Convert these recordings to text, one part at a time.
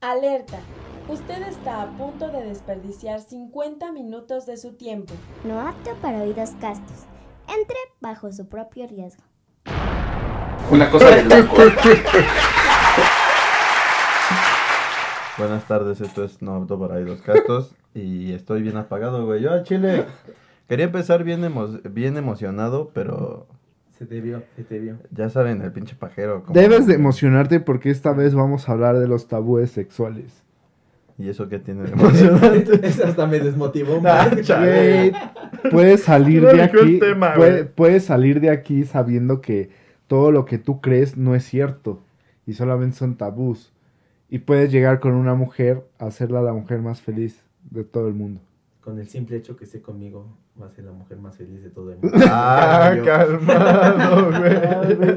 Alerta. Usted está a punto de desperdiciar 50 minutos de su tiempo. No apto para oídos castos. Entre bajo su propio riesgo. Una cosa de loco. Buenas tardes, esto es No Apto para Oídos Castos y estoy bien apagado, güey. Yo a Chile quería empezar bien, emo- bien emocionado, pero Se te vio, se te vio. ya saben, el pinche pajero. como- Debes de emocionarte porque esta vez vamos a hablar de los tabúes sexuales. ¿Y eso qué tiene de emocionante? Eso hasta me desmotivó. Ah. Güey, puedes salir No de aquí, tema, puede- puedes salir de aquí sabiendo que todo lo que tú crees no es cierto y solamente son tabús. Y puedes llegar con una mujer a hacerla la mujer más feliz de todo el mundo. Con el simple hecho que esté conmigo, va a ser la mujer más feliz de todo el mundo. Ah, calmado, güey.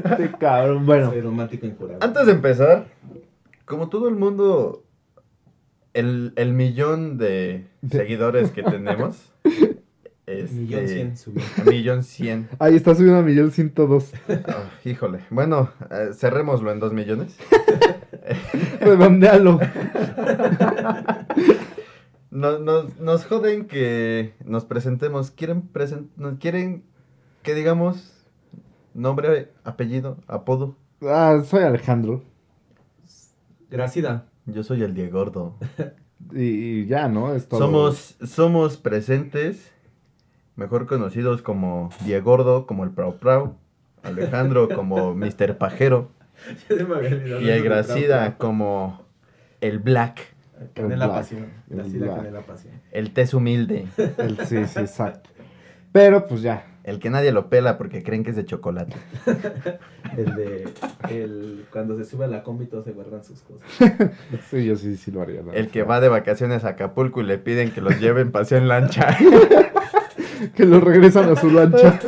Este cabrón, bueno. Soy romántico incurable. Antes de empezar, como todo el mundo, el, el millón de seguidores que tenemos. este, Millón cien subió. Millón cien. Ahí está subiendo a millón ciento dos. Ah, híjole. Bueno, eh, cerrémoslo en dos millones. Redondealo. Nos, nos, nos joden que nos presentemos. ¿Quieren, presen- nos quieren que digamos nombre, apellido, apodo? Ah, soy Alejandro. Gracida. Yo soy el Diego Gordo. Y, y ya, ¿no? Es todo. Somos, somos presentes, mejor conocidos como Diego Gordo, como el Prau Prau, Alejandro como Mr. Pajero y el Gracida como el Black, Canela Black. pasión. Canela pasión. el tez humilde, El- sí, sí, exacto. Pero pues ya. el que nadie lo pela porque creen que es de chocolate. El de. El, cuando se sube a la combi, todos se guardan sus cosas. Sí, yo sí, sí lo haría. la El que va de vacaciones a Acapulco y le piden que los lleven paseo en lancha. Que lo regresan a su lancha.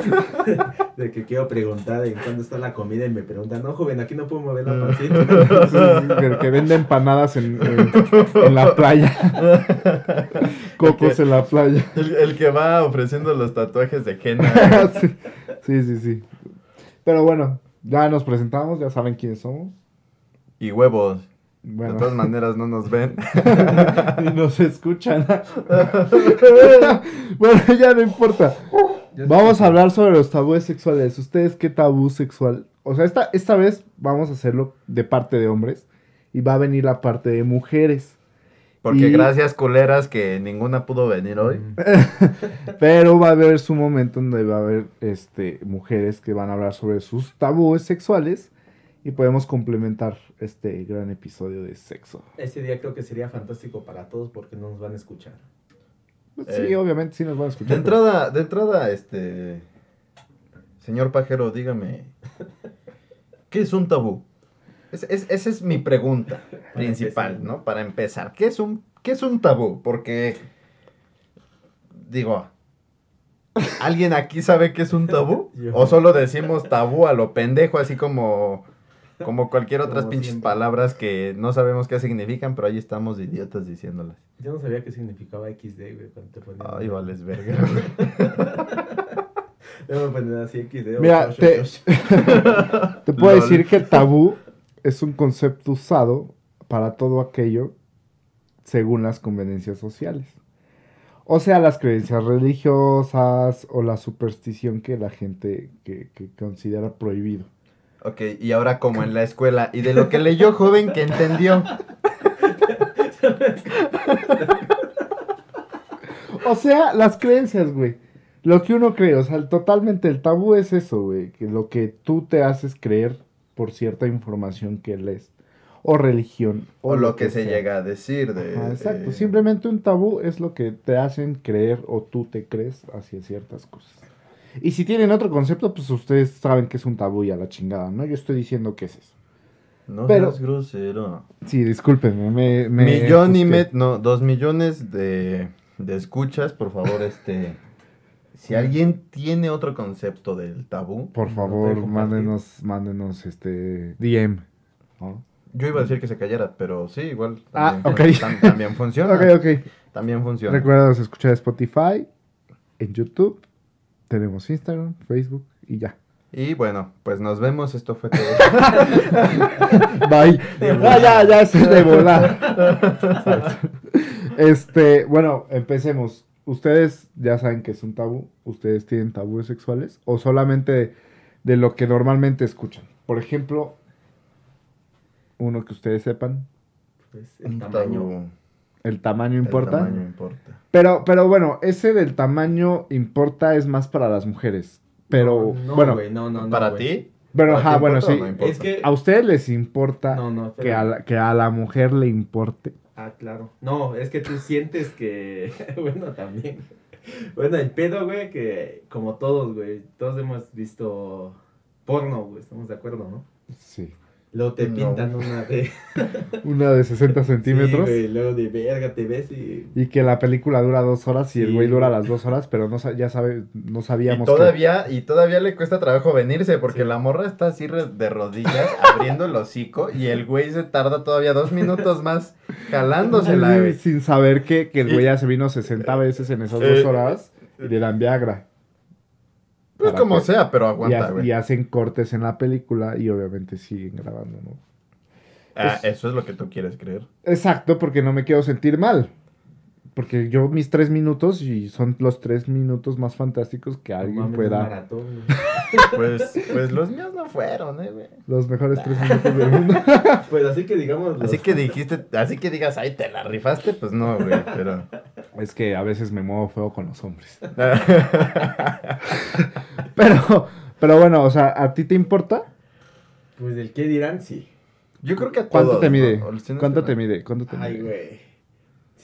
De que quiero preguntar en cuándo está la comida y me preguntan, no, joven, aquí no puedo mover Mm. la pancita. Sí, sí, que, que vende empanadas en, en- en la playa. Cocos en la playa. El, el que va ofreciendo los tatuajes de henna. sí, sí, sí, sí. Pero bueno, ya nos presentamos, ya saben quiénes somos. Y huevos. De todas maneras no nos ven. y nos escuchan. bueno, ya no importa. Vamos a hablar sobre los tabúes sexuales. ¿Ustedes qué tabú sexual? O sea, esta, esta vez vamos a hacerlo de parte de hombres y va a venir la parte de mujeres. Porque Y- gracias, culeras, que ninguna pudo venir hoy. Pero va a haber su momento donde va a haber este, mujeres que van a hablar sobre sus tabúes sexuales y podemos complementar este gran episodio de sexo. Ese día creo que sería fantástico para todos porque no nos van a escuchar. Pues sí, Eh, obviamente sí nos van a escuchar. De entrada, de entrada, este. Señor Pajero, dígame. ¿Qué es un tabú? Es- es- esa es mi pregunta principal. ¿no? Para empezar. ¿Qué es un, qué es un tabú? Porque. Digo. ¿Alguien aquí sabe qué es un tabú? ¿O solo decimos tabú a lo pendejo, así como. Como cualquier otras Como pinches siempre. palabras que no sabemos qué significan, pero ahí estamos de idiotas diciéndolas. Yo no sabía qué significaba XD, güey, cuando te ponían. Ay, vales verga. güey. Yo me ponían así XD. Mira, ocho, te- ocho, Te puedo Lol. decir que tabú es un concepto usado para todo aquello según las conveniencias sociales. O sea, las creencias religiosas o la superstición que la gente que, que considera prohibido. Ok, y ahora como en la escuela, y de lo que leyó joven que entendió. O sea, las creencias, güey. Lo que uno cree, o sea, totalmente el tabú es eso, güey. Que lo que tú te haces creer por cierta información que lees. O religión. O lo que se sea. llega a decir de... Ajá, exacto. de- Simplemente un tabú es lo que te hacen creer o tú te crees hacia ciertas cosas. Y si tienen otro concepto, pues ustedes saben que es un tabú y a la chingada, ¿no? Yo estoy diciendo que es eso. No pero- seas grosero. Sí, discúlpenme. Me, me Millón y met... No, dos millones de, de escuchas, por favor, este... Si alguien tiene otro concepto del tabú, Por ¿Lo favor, mándenos, mándenos este DM. ¿no? yo iba a decir que se callara, pero sí, igual. Ah, también ok. fun- tam- también funciona. Ok, ok. También funciona. Recuerda escuchar Spotify, en YouTube, tenemos Instagram, Facebook y ya. Y bueno, pues nos vemos. Esto fue todo. Bye. Ya, ya, ya, es de volar. Este, bueno, empecemos. Ustedes ya saben que es un tabú. ¿Ustedes tienen tabúes sexuales? ¿O solamente de, de lo que normalmente escuchan? Por ejemplo, uno que ustedes sepan, Pues el Un tamaño. tabú. El tamaño El importa. tamaño importa. Pero, pero bueno, ese del tamaño importa es más para las mujeres. Pero, No, no, bueno, no, no, no, ¿Para ti? pero ¿Para ti ajá, bueno, sí. Es que. ¿A ustedes les importa No, no, que, a la, que a la mujer le importe? Ah, claro. No, es que tú sientes que. bueno, también. Bueno, el pedo, güey, que como todos, güey. Todos hemos visto porno, güey. Estamos de acuerdo, ¿no? Sí. Luego te No. pintan una de. Una de 60 centímetros. Sí, güey, luego de verga te ves y. y que la película dura dos horas y el güey dura las dos horas, pero no ya sabe, no Y sabíamos que- todavía, y todavía le cuesta trabajo venirse porque Sí. la morra está así de rodillas abriendo el hocico y el güey se tarda todavía dos minutos más jalándosela, güey. sin saber que, que el güey Y- ya se vino 60 veces en esas Eh, dos horas y le dan Viagra. Pues como que- sea, pero aguanta, güey. y hacen cortes en la película y obviamente siguen grabando, ¿no? Ah, es- eso es lo que tú quieres creer. Exacto, porque no me quiero sentir mal. Porque yo mis tres minutos y son los tres minutos más fantásticos que alguien un pueda. maratón. Pues, pues los míos no fueron, eh, güey. Los mejores tres minutos del mundo. Pues así que digamos. Así que dijiste, así que digas, ay, te la rifaste, pues no, güey, pero... es que a veces me muevo feo con los hombres. Pero, pero bueno, o sea, ¿a ti te importa? Pues del qué dirán, sí. Yo creo que a ¿Cuánto todos, te mide? ¿no? O los tienes ¿Cuánto te mide? ¿Cuánto te Ay, mide? güey.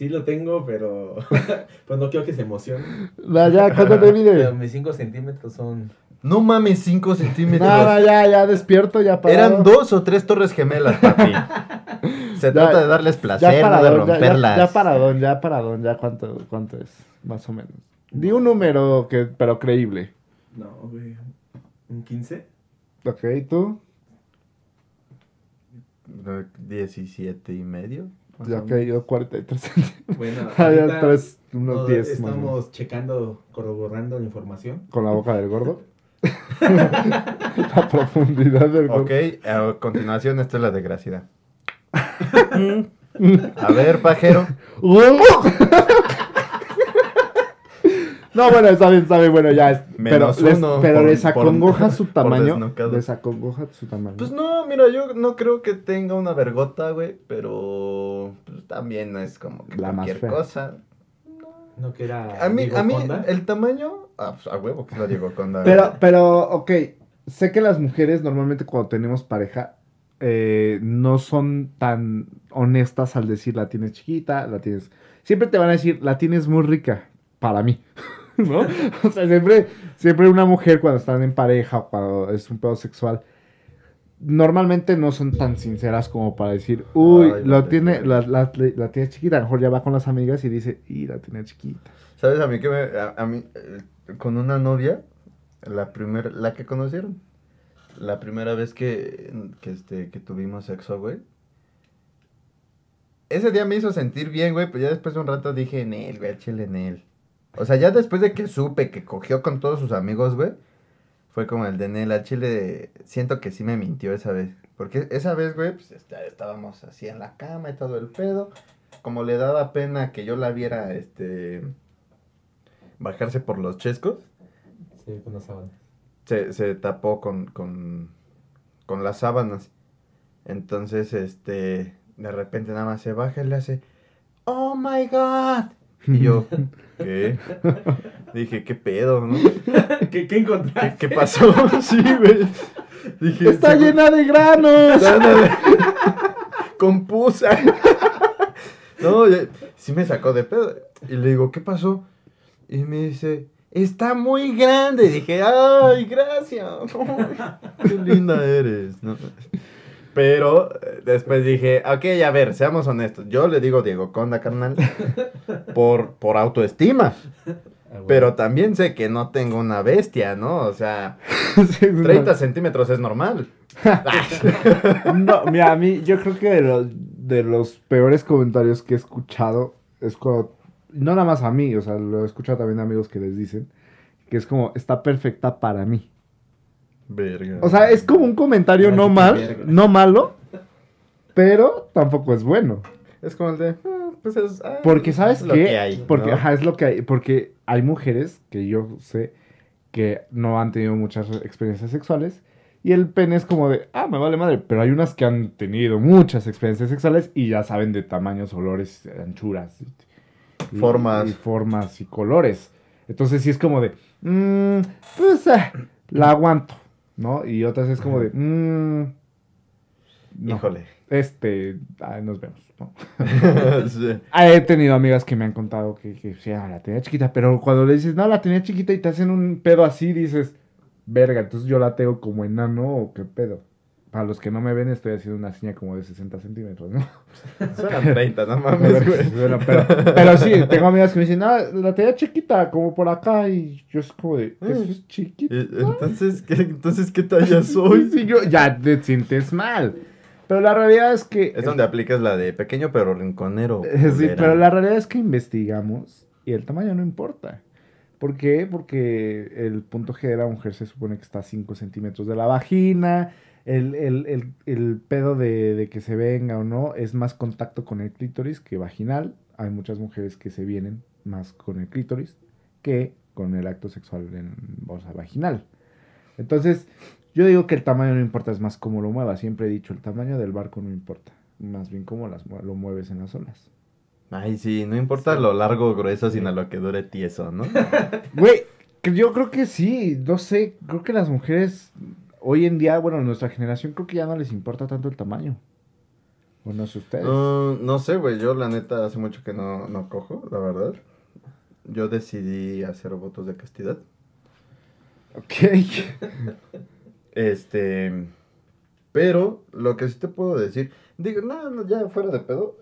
Sí lo tengo, pero. pues no quiero que se emocione. No, ya, ¿cuánto te Pero mide? mis 5 centímetros son. No mames, 5 No, centímetros. no, ya, ya despierto, ya parado. Eran dos o tres torres gemelas, papi. Se Ya- trata de darles Ya placer, no de paradón, ya, ya, romperlas. ya paradón, ya paradón, ya cuánto, cuánto es, más o menos. Di un número que, pero creíble. No, güey. ¿Un 15? Ok, ¿tú? 17 y medio. Ya o que yo 43 centímetros. Bueno, Ah, ahorita tres, unos no, 10 más o menos. Estamos checando, corroborando la información. Con la boca del gordo. la profundidad del gordo. Ok, a continuación, esta es la desgraciada. A ver, pajero. No, bueno, está bien, está bien, bueno, ya. es- pero les, pero por- les por- acongoja su tamaño. Les acongoja su tamaño. Pues no, mira, yo no creo que tenga una vergota, güey, pero pues, también no es como que La cualquier cosa. No que era. A mí, Diego a mí, el tamaño, ah, pues, a huevo que lo digo con la Pero, pero, ok. Sé que las mujeres normalmente cuando tenemos pareja eh, no son tan honestas al decir la tienes chiquita, la tienes. Siempre te van a decir la tienes muy rica para mí. ¿No? O sea, siempre, siempre una mujer cuando están en pareja o cuando es un pedo sexual. Normalmente no son tan sinceras como para decir, uy, Ay, lo tiene, la, la, la tiene chiquita. A lo mejor ya va con las amigas y dice, y la tiene chiquita. ¿Sabes a mí que me, a, a mí, eh, con una novia, la primera, la que conocieron, la primera vez que, que, este, que tuvimos sexo, güey, ese día me hizo sentir bien, güey, pero ya después de un rato dije, en él, güey, échale en él. O sea, ya después de que supe que cogió con todos sus amigos, güey, fue como el de Nel, a Chile, siento que sí me mintió esa vez. Porque esa vez, güey, pues está- estábamos así en la cama y todo el pedo. Como le daba pena que yo la viera, este, bajarse por los chescos, Sí, con las sábanas. se, se tapó con, con, con las sábanas. Entonces, este, de repente nada más se baja y le hace, oh my god. Y yo, ¿qué? Dije, ¿qué pedo, no? ¿Qué, qué encontraste? ¿Qué, qué pasó? sí, güey. Dije, ¡Está "Seguro- llena de granos! Ándale. Con pusa. No, ya- sí me sacó de pedo. Y le digo, ¿qué pasó? Y me dice, está muy grande. Y dije, ay, gracias. Qué linda eres. ¿no? Pero eh, después dije, ok, a ver, seamos honestos. Yo le digo Diego Conda, carnal, por, por autoestima. Ah, bueno. Pero también sé que no tengo una bestia, ¿no? O sea, Sí, es una- 30 centímetros es normal. No, mira, a mí, yo creo que de los, de los peores comentarios que he escuchado es cuando, no nada más a mí, o sea, lo he escuchado también de amigos que les dicen, que es como, está perfecta para mí. Verga. O sea, es como un comentario no mal, verga. no malo, pero tampoco es bueno. Es como el de. ah, pues es. ah, Porque, ¿sabes es lo qué? que hay, Porque, ¿no? ajá, es lo que hay. Porque hay mujeres que yo sé que no han tenido muchas experiencias sexuales. Y el pene es como de, ah, me vale madre. Pero hay unas que han tenido muchas experiencias sexuales y ya saben de tamaños, olores, anchuras. y- Formas. Y, formas y colores. Entonces sí es como de, "Mm, pues ah, la aguanto, ¿no? Y otras es como de, "Mm, no, Híjole. este, ah, nos vemos, ¿no? Sí. Ah, He tenido amigas que me han contado que, que sí, ah, la tenía chiquita, pero cuando le dices, no, la tenía chiquita y te hacen un pedo así, dices, verga, entonces yo la tengo como enano o qué pedo. Para los que no me ven, estoy haciendo una seña como de 60 centímetros, ¿no? Suenan 30, no mames, güey. Pero, pero sí, tengo amigas que me dicen, no, la tenía chiquita, como por acá, y yo es como de, ¿eso es chiquita? Eh, Entonces, ¿qué, entonces, ¿qué talla soy? Sí, yo- ya te sientes mal. Pero la realidad es que... Es donde aplicas la de pequeño pero rinconero. Eh, Sí, pero la realidad es que investigamos y el tamaño no importa. ¿Por qué? Porque el punto G de la mujer se supone que está a 5 centímetros de la vagina. El, el- el- el pedo de, de que se venga o no es más contacto con el clítoris que vaginal. Hay muchas mujeres que se vienen más con el clítoris que con el acto sexual en bolsa vaginal. Entonces, yo digo que el tamaño no importa, es más cómo lo muevas. Siempre he dicho, el tamaño del barco no importa. Más bien cómo las, lo mueves en las olas. Ay, sí, no importa lo largo o grueso, sino lo que dure tieso, ¿no? Güey, yo creo que sí, no sé, creo que las mujeres hoy en día, bueno, nuestra generación creo que ya no les importa tanto el tamaño. O no sé ustedes. No, no sé, güey. Yo, la neta, hace mucho que no, no cojo, la verdad. Yo decidí hacer votos de castidad. Ok. Este. Pero, lo que sí te puedo decir. Digo, no, no, ya fuera de pedo.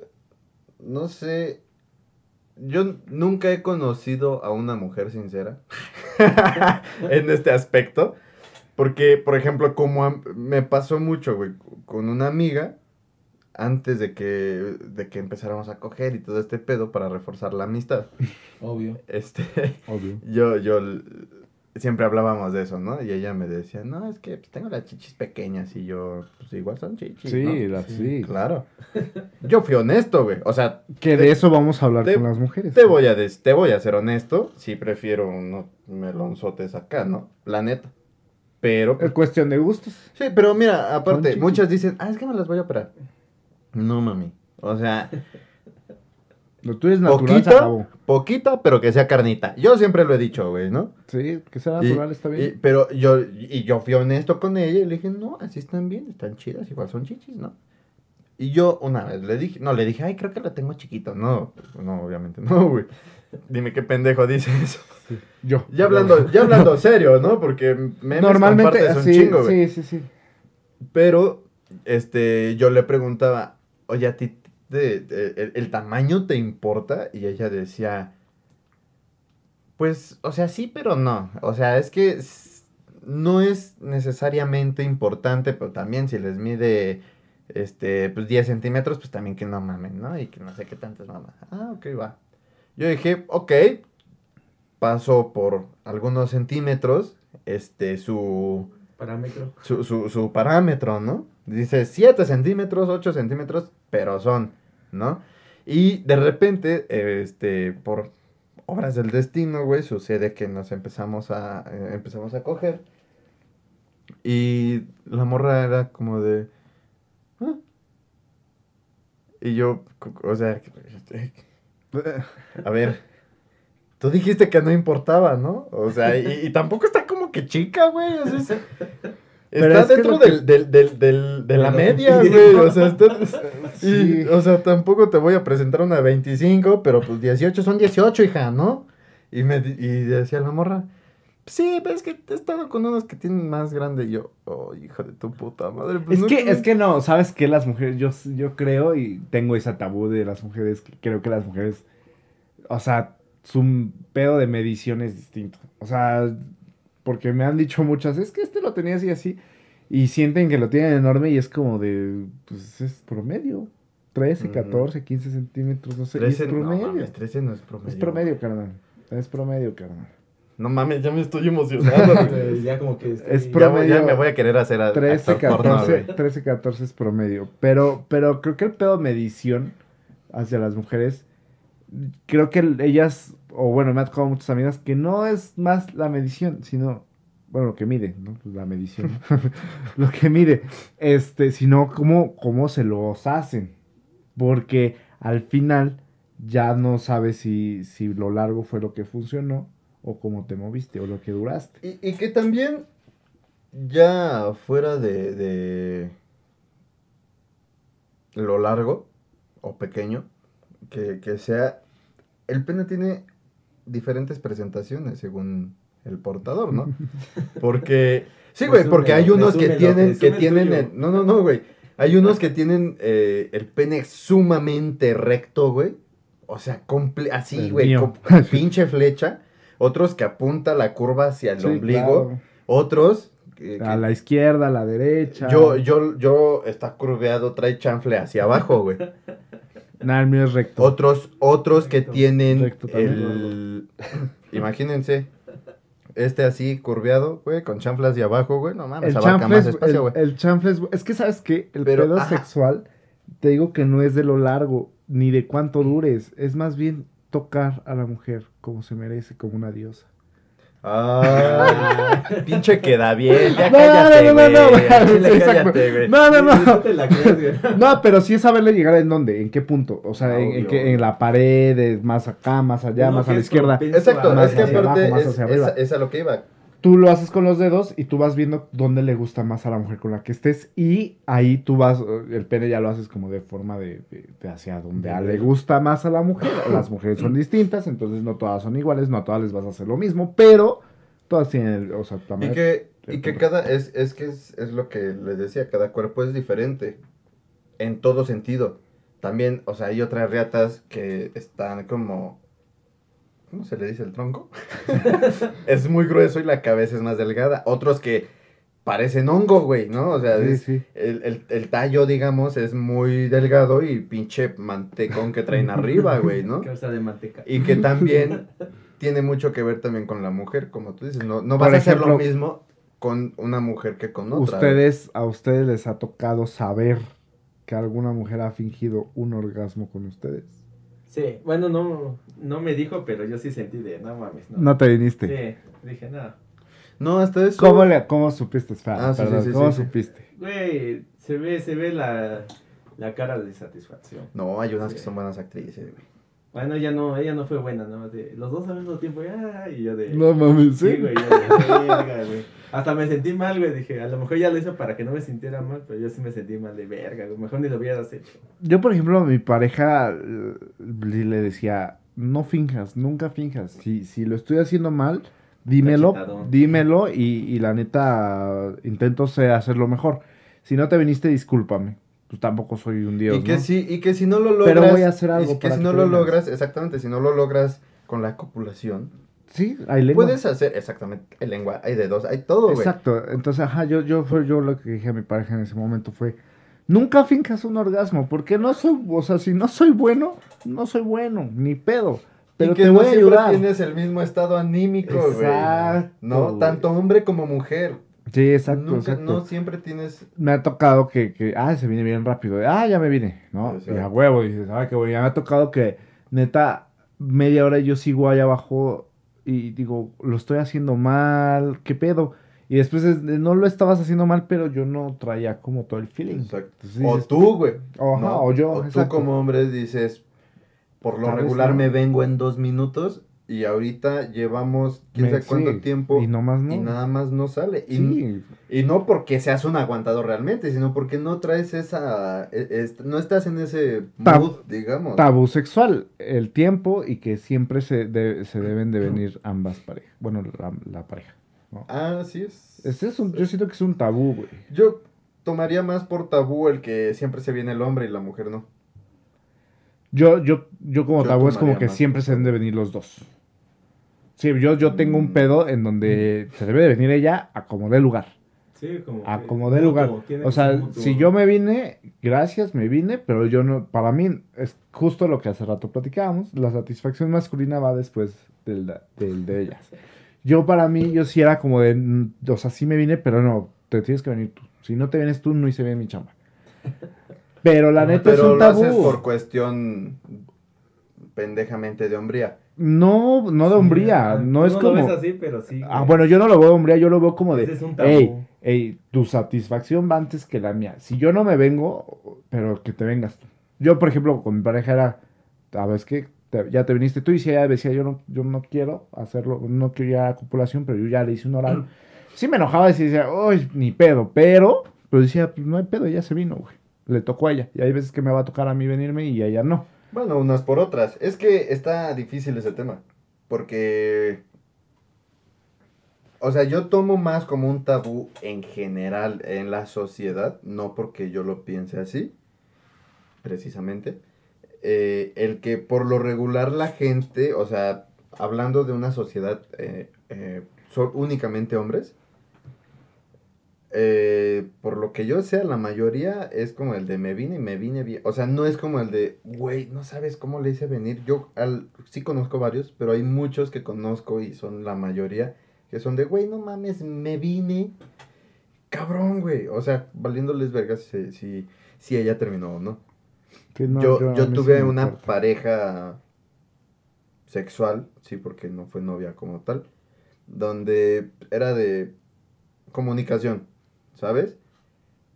No sé. Yo nunca he conocido a una mujer sincera. en este aspecto. Porque, por ejemplo, como a- me pasó mucho, güey, con una amiga. Antes de que, de que empezáramos a coger y todo este pedo para reforzar la amistad. Obvio. Este. Obvio. yo, yo siempre hablábamos de eso, ¿no? Y ella me decía, no, es que pues, tengo las chichis pequeñas y yo, pues igual son chichis. Sí, ¿no? la- sí. Claro. Yo fui honesto, güey. O sea, Que Te- de eso vamos a hablar te- con las mujeres. te voy a des- te voy a ser honesto. Sí prefiero unos melonzotes acá, ¿no? La neta. Pero, Es cuestión de gustos. sí, pero mira, aparte, muchas dicen, ah, es que me las voy a operar. No, mami. O sea, Lo tuyo es natural, poquita, pero que sea carnita. Yo siempre lo he dicho, güey, ¿no? Sí, que sea Y- natural, está y- bien. pero yo, y yo fui honesto con ella y le dije, no, así están bien, están chidas, igual son chichis, ¿no? Y yo una vez le dije, no, le dije, ay, creo que lo tengo chiquito. No, no, obviamente no, güey. Dime qué pendejo dice eso. Yo. Ya hablando, ya hablando serio, ¿no? Porque memes Normalmente, un sí, chingo, güey. sí, sí, sí. Pero, este, yo le preguntaba, oye, ¿a ti el, el tamaño te importa? Y ella decía, pues, o sea, sí, pero no. O sea, es que no es necesariamente importante, pero también si les mide, este, pues 10 centímetros, pues también que no mamen, ¿no? Y que no sé qué tantas mamas. Ah, ok, va. Yo dije, ok, pasó por algunos centímetros, este, su Parámetro. su, su, su parámetro, ¿no? Dice 7 centímetros, 8 centímetros, pero son, ¿no? Y de repente, eh, este, por obras del destino, güey, sucede que nos empezamos a, eh, empezamos a coger. Y la morra era como de... "Ah". Y yo, o sea, a ver, tú dijiste que no importaba, ¿no? O sea, y, y tampoco está como que chica, güey. o sea, Pero está es dentro que- del, del, del, del- de la media, güey. O sea, está- y, o sea, tampoco te voy a presentar una 25, pero pues 18 son 18, hija, ¿no? Y me y decía la morra, sí, pero es que he estado con unos que tienen más grande. Y yo, oh, hijo de tu puta madre. pues Es no que, es que no, ¿sabes qué? Las mujeres, yo, yo creo y tengo esa tabú de las mujeres, que creo que las mujeres, o sea, su pedo de medición es distinto. O sea, porque me han dicho muchas, es que este lo tenía así así, y sienten que lo tienen enorme y es como de, pues es promedio. 13, Ujú. 14, 15 centímetros, no sé, y 13, es no, promedio. mames, 13 no es promedio. es promedio, carnal. Es promedio, carnal. No mames, ya me estoy emocionando, ya como que... Es estoy- pro- Ya, voy- ya promedio me voy a querer hacer a, 13, actor porno, 14, güey. 13, 14 es promedio. Pero, pero creo que el pedo medición hacia las mujeres, creo que el- ellas, o bueno, me ha tocado muchas amigas, que no es más la medición, sino, bueno, lo que mide, ¿no? Pues la medición, lo que mide, este, sino cómo, cómo se los hacen. Porque al final ya no sabes si, si lo largo fue lo que funcionó, o cómo te moviste, o lo que duraste. Y, y que también, ya fuera de, de lo largo o pequeño, que, que sea, el pene tiene diferentes presentaciones según el portador, ¿no? Porque, sí, güey, porque hay unos que tienen, que tienen, el- no, no, no, güey, hay unos que tienen eh, el pene sumamente recto, güey, o sea, comple- así, güey, con pinche flecha, otros que apunta la curva hacia el Sí, ombligo, claro. otros que- A la izquierda, a la derecha. yo, yo, yo está curveado, trae chanfle hacia abajo, güey. Nada, el mío es recto. Otros, otros que tienen Recto también, el... Imagínense, este así curveado, güey, con chanfle hacia abajo, güey, no mames, el abarca más es, espacio, el, güey. el chanfle es, es que sabes que el Pero, pedo ajá. sexual, te digo que no es de lo largo, ni de cuánto dures, es más bien tocar a la mujer como se merece, como una diosa. Ah, pinche queda bien, ya No, cállate, no, no, no, no, sí, cállate. No, no, No no. pero sí es saberle llegar en dónde, en qué punto. O sea, en, en en la pared, más acá, más allá, más a la izquierda. Exacto, más es que hacia aparte abajo, es, es- es a lo que iba. Tú lo haces con los dedos y tú vas viendo dónde le gusta más a la mujer con la que estés y ahí tú vas, el pene ya lo haces como de forma de, de- de hacia donde a- le gusta más a la mujer. Las mujeres son distintas, entonces no todas son iguales, no a todas les vas a hacer lo mismo, pero todas tienen, o sea, Y también... que, Sí, y que cada, es, es que es, es lo que les decía, cada cuerpo es diferente, en todo sentido. También, o sea, hay otras riatas que están como, ¿cómo se le dice el tronco? es muy grueso y la cabeza es más delgada. Otros que parecen hongo, güey, ¿no? O sea, Sí, es- sí. El, el, el tallo, digamos, es muy delgado y pinche mantecón que traen arriba, güey, ¿no? Causa de manteca. Y que también tiene mucho que ver también con la mujer, como tú dices. No, no vas a hacer lo mismo con una mujer que con otra. Ustedes, a ustedes les ha tocado saber que alguna mujer ha fingido un orgasmo con ustedes. Sí, bueno, no, no me dijo, pero yo sí sentí de, no mames, no. No te viniste. Sí, dije, no. No, hasta eso. ¿Cómo, le, ¿Cómo supiste, Fran? Ah, sí, sí, sí, ¿Cómo supiste? Güey, se ve, se ve la, la cara de satisfacción. No, hay unas que son buenas actrices, güey. Bueno, ella no, ella no fue buena, ¿no? De, los dos al mismo tiempo, ah, y yo de... No mames, Sí, ¿sí? güey, yo de, verga, güey. Hasta me sentí mal, güey, dije, a lo mejor ya lo hizo para que no me sintiera mal, pero yo sí me sentí mal de verga, güey, mejor ni lo hubieras hecho. Yo, por ejemplo, a mi pareja eh, le decía, no finjas, nunca finjas. Si, si lo estoy haciendo mal, dímelo, dímelo y, y la neta intento hacerlo mejor. Si no te viniste, discúlpame. Pues tampoco soy un dios, y que ¿no? si, y que si no lo logras. Pero voy a hacer y algo que para si que no lo logras, exactamente, si no lo logras con la copulación, Sí, hay lengua. puedes hacer, exactamente, hay lengua, hay dedos, hay todo, güey. Exacto. Entonces, ajá, yo, yo, fue, yo lo que dije a mi pareja en ese momento fue, nunca finjas un orgasmo, porque no soy, o sea, si no soy bueno, no soy bueno, ni pedo. Pero y que te no voy a ayudar. tienes el mismo estado anímico, güey. Exacto, No, tanto hombre como mujer. Sí, exacto, Nunca, exacto. no siempre tienes Me ha tocado que, que, ah, se viene bien rápido. Ah, ya me vine, ¿no? Y a huevo, dices, ay, qué bueno. Ya me ha tocado que, neta, media hora yo sigo ahí abajo y digo, lo estoy haciendo mal, ¿qué pedo? Y después es, de, no lo estabas haciendo mal, pero yo no traía como todo el feeling. Exacto. Entonces O dices, tú, güey. ¿no? o yo, O tú como hombre dices, por lo regular no. me vengo en dos minutos y ahorita llevamos quién sabe cuánto sí, tiempo Y nomás no. y nada más no sale. Y, Sí, y no porque seas un aguantador realmente, sino porque no traes esa... e- es- no estás en ese Tab- mood, digamos. tabú sexual, el tiempo y que siempre se, de- se deben de venir ambas parejas. Bueno, la, la pareja. ¿no? Ah, sí es. Ese es un- yo siento que es un tabú, güey. Yo tomaría más por tabú el que siempre se viene el hombre y la mujer no. Yo, yo, yo como Yo tabú es como que siempre se deben de venir los dos. Sí, yo, yo tengo un pedo en donde se debe de venir ella a como dé lugar. Sí, como A como dé lugar. O sea, si yo me vine, gracias, me vine, pero yo no, para mí es justo lo que hace rato platicábamos, la satisfacción masculina va después del, del de ellas. Yo para mí, yo sí era como de, mm, o sea, sí me vine, pero no, te tienes que venir tú. Si no te vienes tú, no hice bien mi chamba. Pero la neta es un lo haces tabú. por cuestión pendejamente de hombría. No, no de hombría, no es lo como... ves así, pero sí. Ah, bueno, yo no lo veo de hombría, yo lo veo como de, Ese es un tabú. hey, hey, tu satisfacción va antes que la mía. Si yo no me vengo, pero que te vengas tú. Yo, por ejemplo, con mi pareja era, a ver, es que te- ya te viniste tú y si ella decía, yo no, yo no quiero hacerlo, no quiero ir a la copulación, pero yo ya le hice un oral. Sí me enojaba y decía, uy, ni pedo, pero, pero decía, pues no hay pedo, ella se vino, güey. Le tocó a ella. Y hay veces que me va a tocar a mí venirme y a ella no. Bueno, unas por otras. Es que está difícil ese tema. Porque. O sea, yo tomo más como un tabú en general en la sociedad, no porque yo lo piense así, precisamente. eh, el que por lo regular la gente, o sea, hablando de una sociedad eh, eh, son únicamente hombres, eh, por lo que yo sea, la mayoría es como el de me vine y me vine bien. O sea, no es como el de, güey, no sabes cómo le hice venir. Yo al, sí conozco varios, pero hay muchos que conozco y son la mayoría que son de, güey, no mames, me vine. Cabrón, güey. O sea, valiéndoles vergas si, si, si ella terminó o no. Yo yo tuve una importa. pareja sexual, sí, porque no fue novia como tal, donde era de comunicación, ¿sabes?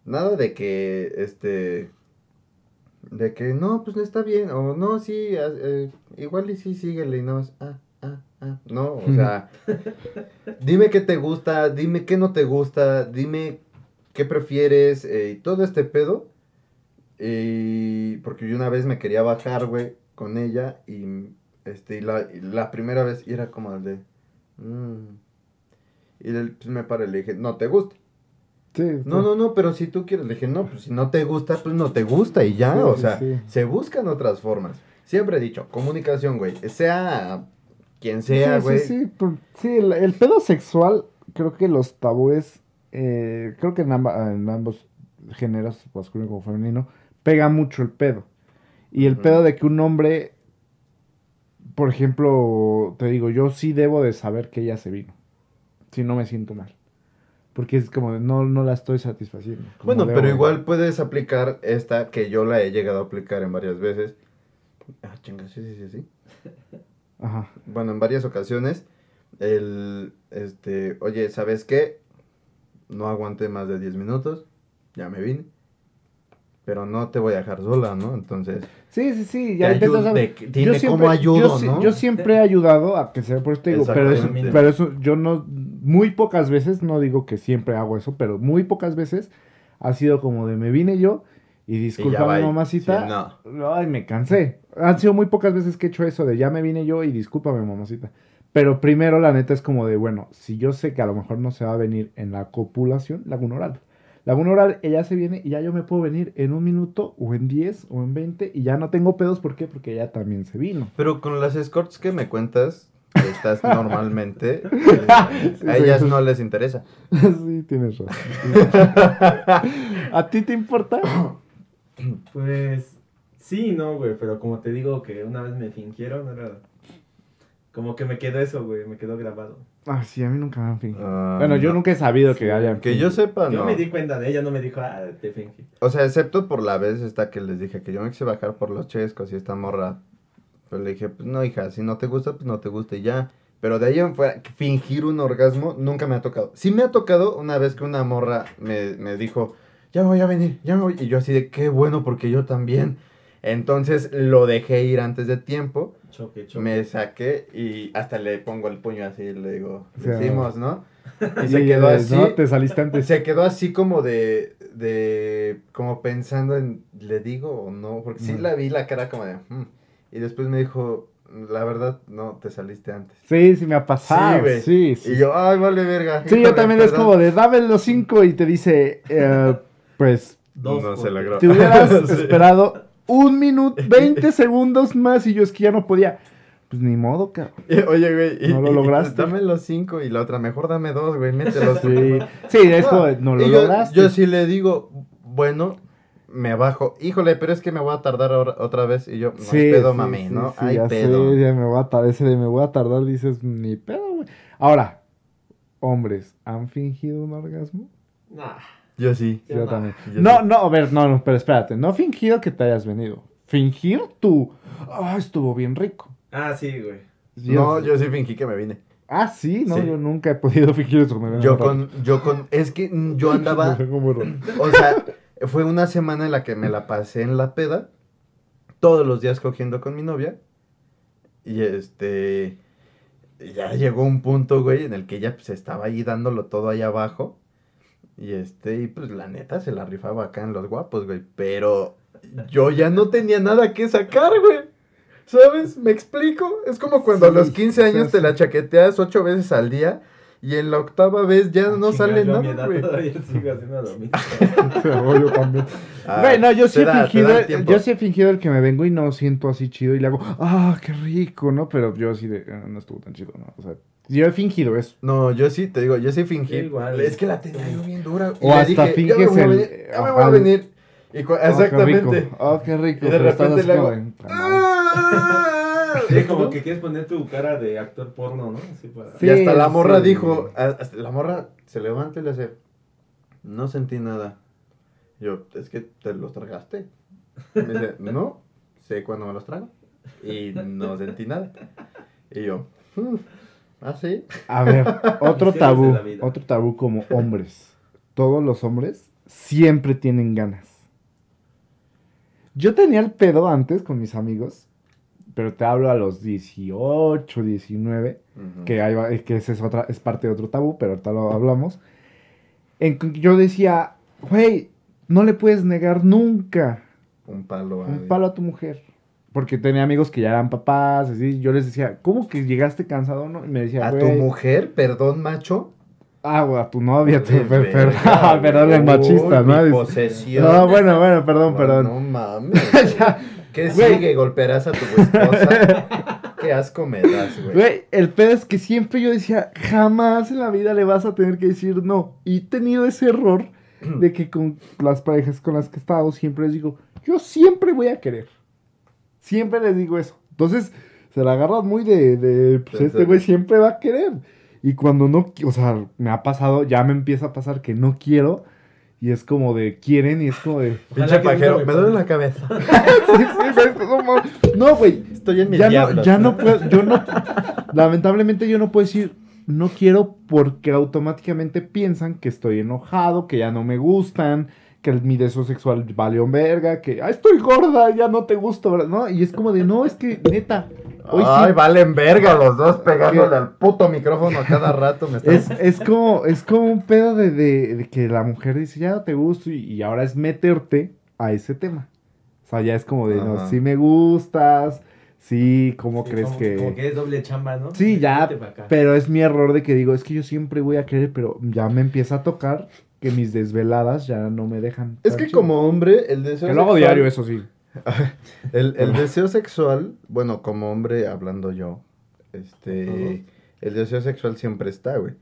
Nada de que, este, de que, no, pues está bien, o no, sí, a- eh, igual y sí, síguele, y nada más, ah, ah, ah, no, o sea, dime qué te gusta, dime qué no te gusta, dime qué prefieres, eh, y todo este pedo, y porque yo una vez me quería bajar, güey, con ella, y, este, y la, y la primera vez, y era como el de, mm, y él, pues me paré le dije, no te gusta. Sí, No, sí. no, no, pero si tú quieres, le dije, no, pues si no te gusta, pues no te gusta y ya, Sí, o sea, se buscan otras formas. Siempre he dicho, comunicación, güey, sea quien sea, güey. sí, sí, sí, el, el pedo sexual, creo que los tabúes, eh, creo que en, amba- en ambos géneros, masculino como femenino, pega mucho el pedo. Y el pedo de que un hombre, por ejemplo, te digo, yo sí debo de saber que ella se vino. Si no me siento mal. Porque es como, no, no la estoy satisfaciendo. Bueno, pero igual puedes aplicar esta que yo la he llegado a aplicar en varias veces. Ah, chinga, sí, sí, sí, sí. Ajá. Bueno, en varias ocasiones, el, este, oye, ¿sabes qué? No aguanté más de 10 minutos, ya me vine. Pero no te voy a dejar sola, ¿no? Entonces, Sí, sí, sí, Te ya intento ayudo- de- dime cómo ayudo, yo, ¿no? yo siempre he ayudado a que sea, por eso te digo, pero Exactamente. pero eso, yo no, muy pocas veces, no digo que siempre hago eso, pero muy pocas veces ha sido como de me vine yo y disculpa mamacita, sí, no. ay, me cansé. Han sido muy pocas veces que he hecho eso de ya me vine yo y discúlpame mamacita. Pero primero la neta es como de, bueno, si yo sé que a lo mejor no se va a venir en la copulación, laguna oral. Laguna oral, ella se viene y ya yo me puedo venir en un minuto o en 10 o en 20 y ya no tengo pedos. ¿Por qué? Porque ella también se vino. Pero con las escorts que me cuentas, que estás normalmente, eh, a ellas sí. no les interesa. sí, tienes razón. ¿A ti te importa? Pues sí, no, güey, pero como te digo que una vez me fingieron, era como que me quedó eso, güey, me quedó grabado. Ah, sí, a mí nunca me han fingido. Ah, bueno, yo no. nunca he sabido que Sí, hayan Que yo sepa, Yo no. me di cuenta de ella, no me dijo, ah, te fingí. O sea, excepto por la vez esta que les dije que yo me quise bajar por los chescos y esta morra. Pero le dije, pues no, hija, si no te gusta, pues no te gusta y ya. Pero de ahí en fuera, fingir un orgasmo nunca me ha tocado. Sí me ha tocado una vez que una morra me, me dijo, ya me voy a venir, ya me voy. Y yo así de, qué bueno, porque yo también. Entonces lo dejé ir antes de tiempo. Choque, choque. Me saqué y hasta le pongo el puño así y le digo, O sea, decimos, ¿no? Y Y se quedó así. ¿no? Te saliste antes. Se quedó así como de, de, como pensando en, ¿le digo o no? Porque sí Mm. la vi la cara como de, "Hmm". Y después me dijo, la verdad, no, te saliste antes. Sí, sí me ha pasado. Sí, sí. Y yo, ay, vale, verga. Sí, yo también es perdón". como de dame los cinco y te dice, eh, pues Dos No se logró. te hubieras Sí. esperado un minuto, 20 segundos más y yo es que ya no podía. Pues ni modo, cabrón. Oye, güey, y, No lo lograste. dame los cinco y la otra, mejor dame dos, güey, mételos. Sí, sí es como de, no lo Y yo, lograste. Yo sí le digo, bueno, me bajo. Híjole, pero es que me voy a tardar ahora- otra vez. Y yo, no hay pedo, mami, ¿no? sí, hay ya pedo. sé, ya me voy a tardar, ese de me voy a tardar, dices, ni pedo, güey. Ahora, hombres, ¿han fingido un orgasmo? Nah. Yo sí. Yo también. Yo No, sí. no, a ver, no, no, pero espérate. No fingido que te hayas venido. Fingir tú. Ah, estuvo bien rico. Ah, sí, güey. No, yo sí fingí que me vine. Ah, sí, no, Sí. yo nunca he podido fingir eso. me Yo con, yo con, es que yo andaba, o sea, fue una semana en la que me la pasé en la peda, todos los días cogiendo con mi novia, y este, ya llegó un punto, güey, en el que ella pues estaba ahí dándolo todo ahí abajo, y este, y pues la neta se la rifaba acá en los guapos, güey, pero yo ya no tenía nada que sacar, güey. ¿Sabes? ¿Me explico? Es como cuando a los 15 años sí, te la chaqueteas ocho veces al día y en la octava vez ya no Ah, Chinga, sale yo a mi nada, edad güey. Todavía sigo haciendo lo mismo. No, yo también. Ah, Güey, no, yo sí he fingido, yo sí he fingido el que me vengo y no siento así chido y le hago, ah, qué rico, ¿no? Pero yo sí de, "Ah, no estuvo tan chido, ¿no? O sea, yo he fingido eso. No, yo sí, te digo, yo sí fingí. Igual. Es que la tenía yo bien dura. O hasta ya me finges voy a el- venir, ya me voy a venir. Y cu- Oh, qué exactamente. rico. Oh, qué rico. Y de repente así le hago, Sí, como que quieres poner tu cara de actor porno, ¿no? Así para... Sí. y hasta la morra sí. dijo, hasta la morra se levanta y le hace, no sentí nada. Yo, es que te los tragaste. Me dice, no, sé cuándo me los trago. Y no sentí nada. Y yo, "Mm, ¿ah, sí? A ver, otro tabú, otro tabú como hombres. Todos los hombres siempre tienen ganas. Yo tenía el pedo antes con mis amigos, pero te hablo a los 18, 19, Ujú. que, ahí va- que ese es, otra, es parte de otro tabú, pero ahorita lo hablamos. En yo decía, güey, no le puedes negar nunca Un palo. un ahí. palo a tu mujer. Porque tenía amigos que ya eran papás, así. Yo les decía, ¿cómo que llegaste cansado, no? Y me decía, ¿A tu "Güey, mujer, perdón, macho? Ah, güey, a tu novia, te, per- per- perdón, el machista, ¿no? Posesión. No, bueno, bueno, perdón, No, perdón. No mames. ¿Qué Güey. sigue? ¿Golpearás a tu esposa? Qué asco me das, güey. Güey, el pedo es que siempre yo decía, jamás en la vida le vas a tener que decir no. Y he tenido ese error de que con las parejas con las que he estado siempre les digo, yo siempre voy a querer. Siempre les digo eso. Entonces, se la agarran muy de, de pues Sí, este sí. güey siempre va a querer. Y cuando no, o sea, me ha pasado, ya me empieza a pasar que no quiero. Y es como de, quieren y es como de... Pinche pajero, me duele la cabeza. Sí, sí, no, güey, Estoy en mis ya no, ya no puedo, yo no, lamentablemente yo no puedo decir no quiero porque automáticamente piensan que estoy enojado, que ya no me gustan, que el- mi deseo sexual valió verga, que "Ay, estoy gorda, ya no te gusto, ¿verdad? ¿no? Y es como de, no, es que neta, hoy Ay, sí, valen verga los dos pegándole ¿Qué? al puto micrófono a cada rato. Me están... es, es como, es como un pedo de, de- de que la mujer dice, ya no te gusto, y, y ahora es meterte a ese tema. O sea, ya es como de, no, sí me gustas, sí, ¿cómo Sí, crees como, que...? Como que es doble chamba, ¿no? Sí, ya, pero es mi error de que digo, es que yo siempre voy a querer, pero ya me empieza a tocar que mis desveladas ya no me dejan. Es que chido. como hombre, el deseo Que lo hago diario, eso sí. El, el deseo sexual, bueno, como hombre hablando yo, este, el deseo sexual siempre está, güey.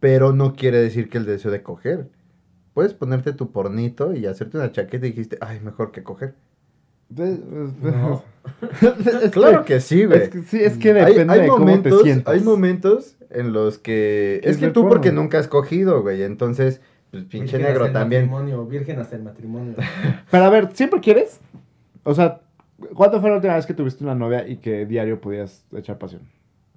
Pero no quiere decir que el deseo de coger. Puedes ponerte tu pornito y hacerte una chaqueta y dijiste, ay, mejor que coger. No. Es Claro que sí, güey. Es que, sí, es que Hay, depende hay de cómo momentos, te sientas. hay momentos en los que... Es Es que tú porque nunca has cogido, güey. Entonces, pues pinche Virgen hasta negro el también. Matrimonio, virgen hasta el matrimonio. Pero a ver, ¿siempre quieres? O sea, ¿cuándo fue la última vez que tuviste una novia y que diario podías echar pasión?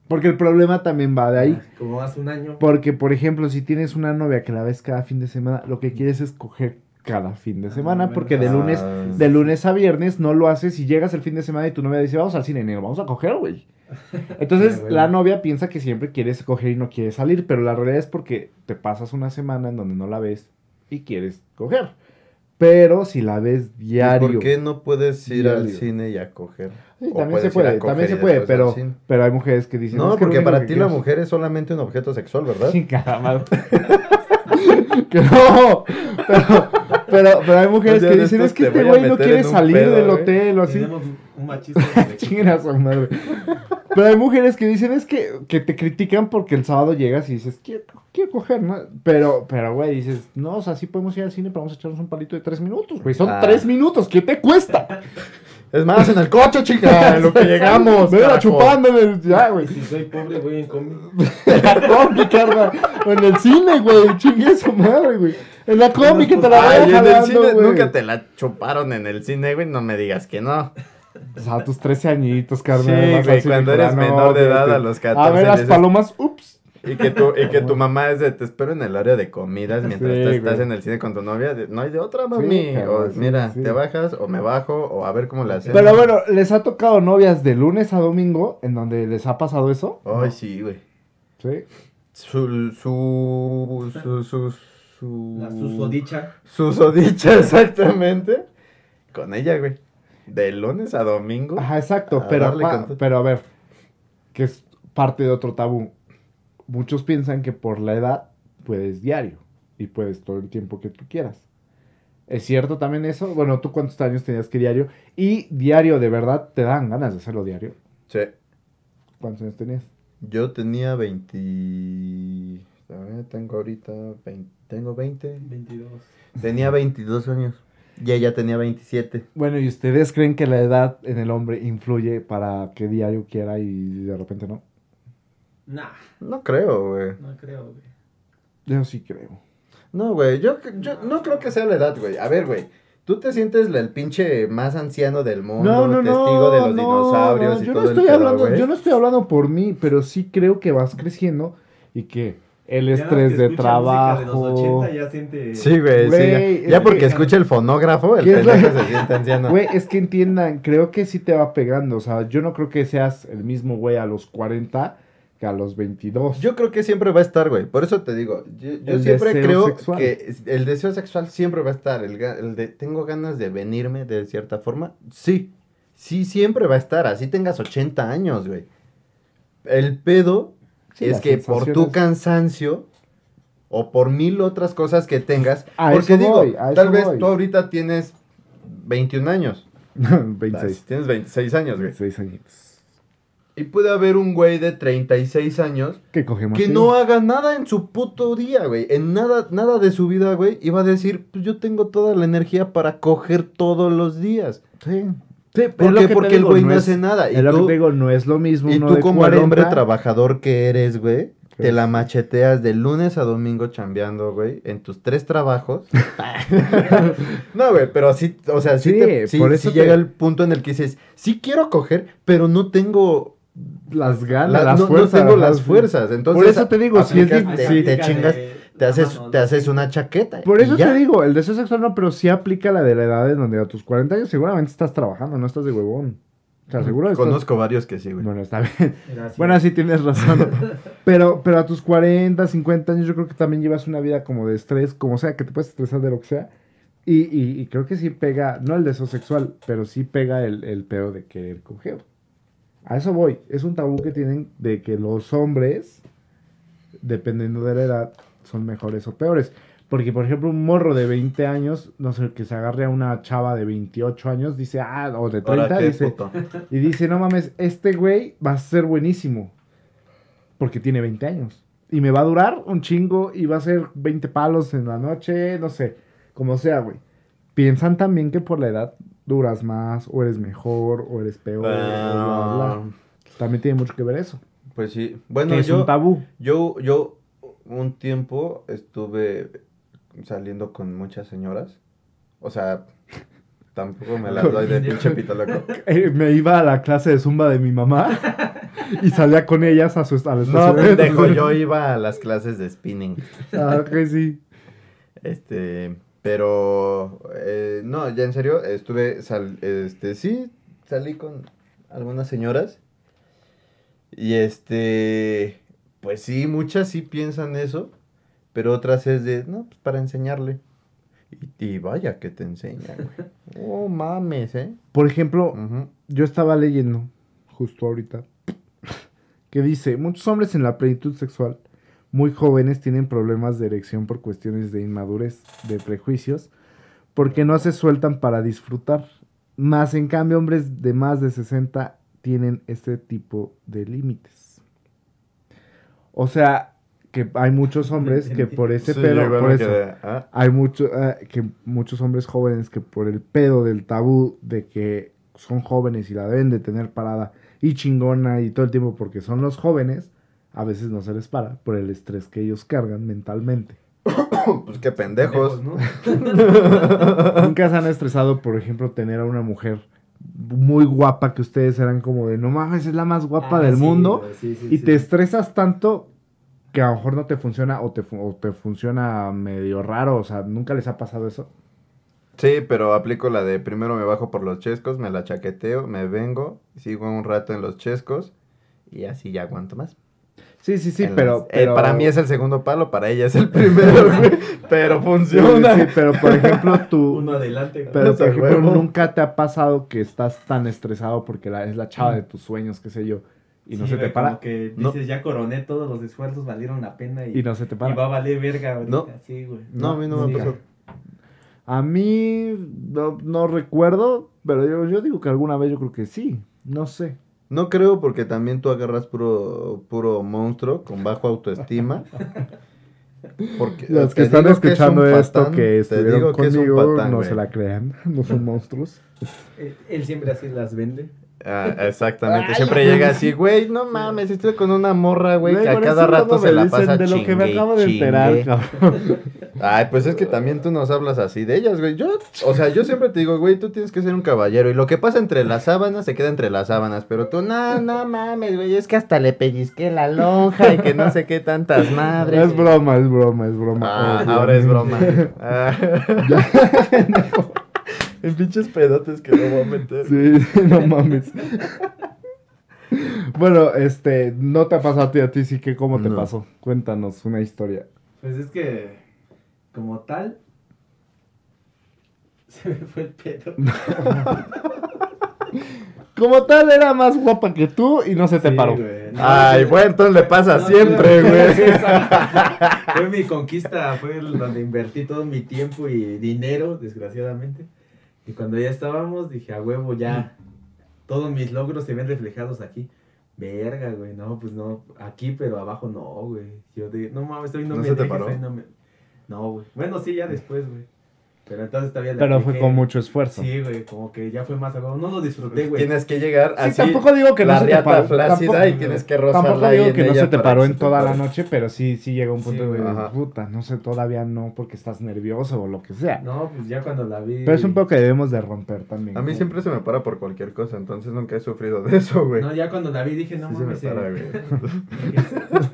Porque el problema también va de ahí. Como hace un año. Porque, por ejemplo, si tienes una novia que la ves cada fin de semana, lo que quieres es coger cada fin de Ah, semana, porque de ah, lunes, sí, de lunes a viernes no lo haces y llegas el fin de semana y tu novia dice, vamos al cine negro, vamos a coger, güey. Entonces, bueno. la novia piensa que siempre quieres coger y no quieres salir, pero la realidad es porque te pasas una semana en donde no la ves y quieres coger. Pero si la ves ¿Y diario. ¿Por qué no puedes ir al cine y a coger? Sí, también se puede, también se puede, pero, pero hay mujeres que dicen... No, "Es que porque para ti la quiero es-". mujer es solamente un objeto sexual, ¿verdad? Chingada madre. que no, pero, pero, pero hay mujes Un que dicen, es que te este güey no quiere salir pedo, del güey". hotel o así. Tenemos un machista. madre. Pero hay mujeres que dicen es que, que te critican porque el sábado llegas y dices, quiero, quiero coger, ¿no? Pero, pero, güey, dices, no, o sea, sí podemos ir al cine, pero vamos a echarnos un palito de tres minutos, güey. Son Ah. tres minutos, ¿qué te cuesta? Es más, en el coche, chica, en lo que llegamos. Ven a carajo. chupando en el... Ya, güey. Si soy pobre, voy en combi. En la combi, carnal. O en el cine, güey. Chingue su madre, güey. En la combi que te la Ay, vaya en el jalando, cine güey. nunca te la chuparon en el cine, güey. No me digas que no. O sea, a tus 13 añitos, carnal. Sí, güey, cuando eres la menor de edad, a los A 14 ver las palomas, ups. Y que tu, y que tu mamá es de te espero en el área de comidas mientras Sí, tú estás güey. en el cine con tu novia. de, no hay de otra, mami. cabrón, o sí, mira, te bajas o me bajo o a ver cómo la hacemos. Pero bueno, ¿les ha tocado novias de lunes a domingo en donde les ha pasado eso? Ay, sí, güey. Sí. Su, su, su, su, su... La susodicha. Susodicha, exactamente. Con ella, güey. De lunes a domingo. Ajá, exacto. Pero, pa- pero a ver, que es parte de otro tabú. Muchos piensan que por la edad puedes diario y puedes todo el tiempo que tú quieras. ¿Es cierto también eso? Bueno, ¿tú cuántos años tenías que diario? Y diario, de verdad, te dan ganas de hacerlo diario. Sí. ¿Cuántos años tenías? Yo tenía 20... A ver, tengo ahorita... 20, tengo 20. 22. Tenía 22 años. Y ella tenía 27. Bueno, ¿y ustedes creen que la edad en el hombre influye para que diario quiera y de repente no? Nah, No creo, güey. no creo, güey. Yo sí creo. No, güey. Yo, yo no creo que sea la edad, güey. A ver, güey. Tú te sientes el pinche más anciano del mundo, testigo de los dinosaurios no, y yo todo no el estoy pedo, hablando, yo no estoy hablando por mí, pero sí creo que vas creciendo y que el Ya estrés de trabajo. de los 80 ya siente... Sí, güey, sí. Ya, porque que- escucha el fonógrafo, el ¿Qué es lo- pendejo se siente anciano. Güey, es que entiendan, creo que sí te va pegando, o sea, yo no creo que seas el mismo güey a los 40 que a los 22. Yo creo que siempre va a estar, güey. Por eso te digo, yo, siempre creo sexual. que el deseo sexual siempre va a estar. El, el de tengo ganas de venirme de cierta forma. Sí, sí, siempre va a estar. Así tengas 80 años, güey. El pedo Sí, es que por tu cansancio o por mil otras cosas que tengas. A porque digo, voy, tal vez voy. tú ahorita tienes 21 años. 26. Tienes 26 años, güey. 26 añitos. Y puede haber un güey de 36 años Que que no haga nada en su puto día, güey. En nada, nada de su vida, güey. Y va a decir, pues yo tengo toda la energía para coger todos los días. Sí. Sí, ¿Por qué? que te Porque el güey no hace nada. Y es lo que tú, te digo, no es lo mismo y uno tú de como el hombre 40, trabajador que eres, güey, te Pues- la macheteas de lunes a domingo chambeando, güey, en tus tres trabajos. no, güey, pero sí, o sea, sí, Sí, te- sí- por sí eso te- llega el punto en el que dices, sí quiero coger, pero no tengo las ganas, la- las no, tengo las fuerzas. Entonces, Por eso te digo, si es difícil- te, te chingas, te haces, te haces una chaqueta. Por eso ya. te digo, el deseo sexual no, pero sí aplica la de la edad en donde a tus 40 años seguramente estás trabajando, no estás de huevón. O sea, seguro estás... Conozco varios que sí, güey. Bueno, está bien. Gracias. Bueno, sí tienes razón. pero, pero a tus 40, 50 años yo creo que también llevas una vida como de estrés, como sea, que te puedes estresar de lo que sea. Y, y- y creo que sí pega, no el deseo sexual, pero sí pega el, el pedo de querer coger. A eso voy. Es un tabú que tienen de que los hombres, dependiendo de la edad, son mejores o peores. Porque, por ejemplo, un morro de 20 años, no sé, que se agarre a una chava de 28 años, dice, ah, o de 30, Ahora qué dice, puto. y dice, no mames, este güey va a ser buenísimo. Porque tiene 20 años. Y me va a durar un chingo y va a ser 20 palos en la noche, no sé, como sea, güey. Piensan también que por la edad duras más, o eres mejor, o eres peor, o bla, bla, bla. Ah, También tiene mucho que ver eso. Pues sí. Bueno, que es yo, un tabú. yo, yo un tiempo estuve saliendo con muchas señoras. O sea, tampoco me las doy de pinche pito loco. Eh, me iba a la clase de zumba de mi mamá y salía con ellas a su a la No, pendejo, yo iba a las clases de spinning. Ah, ok, sí. Este, pero eh, no, ya en serio, estuve, sal, este, sí, salí con algunas señoras. Y este, pues sí, muchas sí piensan eso, pero otras es de, no, pues para enseñarle. Y, y vaya que te enseña, güey. Oh, mames, ¿eh? Por ejemplo, yo estaba leyendo justo ahorita que dice, muchos hombres en la plenitud sexual muy jóvenes tienen problemas de erección por cuestiones de inmadurez, de prejuicios, porque no se sueltan para disfrutar. Más en cambio, hombres de más de 60 tienen este tipo de límites. O sea, que hay muchos hombres que por ese Sí, pedo, por eso, quedé, ah, hay mucho, eh, que muchos hombres jóvenes que por el pedo del tabú de que son jóvenes y la deben de tener parada y chingona y todo el tiempo porque son los jóvenes, a veces no se les para por el estrés que ellos cargan mentalmente. pues qué pendejos. ¿no? Nunca se han estresado, por ejemplo, tener a una mujer muy guapa que ustedes eran como de, no mames, es la más guapa Ah, del sí, mundo. güey, sí, sí, y sí. te estresas tanto que a lo mejor no te funciona o te, o te funciona medio raro. O sea, ¿nunca les ha pasado eso? Sí, pero aplico la de primero me bajo por los chescos, me la chaqueteo, me vengo, sigo un rato en los chescos y así ya aguanto más. Sí, sí, sí, En pero, las- eh, pero- para mí es el segundo palo, para ella es el primero, güey, pero funciona. sí, pero por ejemplo, tú... Uno adelante. güey. Pero, por ejemplo, huevo. nunca te ha pasado que estás tan estresado porque la- es la chava de tus sueños, qué sé yo, y no se te para. Como que No. dices, ya coroné todos los esfuerzos, valieron la pena y, Y no se te y para. va a valer verga ahorita. No. Sí, güey. No, a mí no me pasó. A mí no, no recuerdo, pero yo, yo digo que alguna vez yo creo que sí. No sé. No creo porque también tú agarras puro, puro monstruo con bajo autoestima. Porque, Los te que están que es escuchando un esto, patán, que te estuvieron digo que es un conmigo, patán, no se la crean. No son monstruos. Él, él siempre así las vende. Ah, exactamente. Siempre llega así, güey, no mames, estoy con una morra, güey, que a cada rato se la pasa de lo que me acabo de enterar, cabrón. Ay, pues es que también tú nos hablas así de ellas, güey. Yo, o sea, yo siempre te digo, güey, tú tienes que ser un caballero. Y lo que pasa entre las sábanas se queda entre las sábanas. Pero tú, no, no mames, güey. Es que hasta le pellizqué la lonja y que no sé qué tantas madres. Es broma, es broma, es broma. Ah, ahora es broma. Ah. En pinches pedotes que no voy a meter. Sí, no mames. bueno, este, no te ha pasado a ti, a ti sí que cómo te No. pasó. Cuéntanos una historia. Pues es que, como tal, se me fue el pedo. Como tal, era más guapa que tú y no se te Sí, paró. güey. No, Ay, sí. bueno, entonces le pasa No, siempre, güey. Fue mi conquista, fue el donde invertí todo mi tiempo y dinero, desgraciadamente. Y cuando ya estábamos, dije, a huevo, ya, todos mis logros se ven reflejados aquí. Verga, güey, no, pues no, aquí, pero abajo no, güey. Yo de, no mames, estoy no, ¿No me se te paró? ahí no me... No, güey. Bueno, sí, ya después, güey. Pero entonces todavía le Pero fue apliqué. con mucho esfuerzo. Sí, güey, como que ya fue más a huevo. No lo disfruté, güey. Tienes que llegar Sí, así. tampoco digo que no la se te paró. flácida tampoco, y tienes que rozarla tampoco digo que no se te paró en toda la noche, pero sí, sí llega un punto Sí, de güey. Puta, no sé, todavía no, porque estás nervioso o lo que sea. No, pues ya cuando la vi. Pero es un poco que debemos de romper también. A mí ¿no? siempre se me para por cualquier cosa, entonces nunca he sufrido de eso, güey. No, ya cuando la vi dije, no Sí se me mames. para, eh, güey.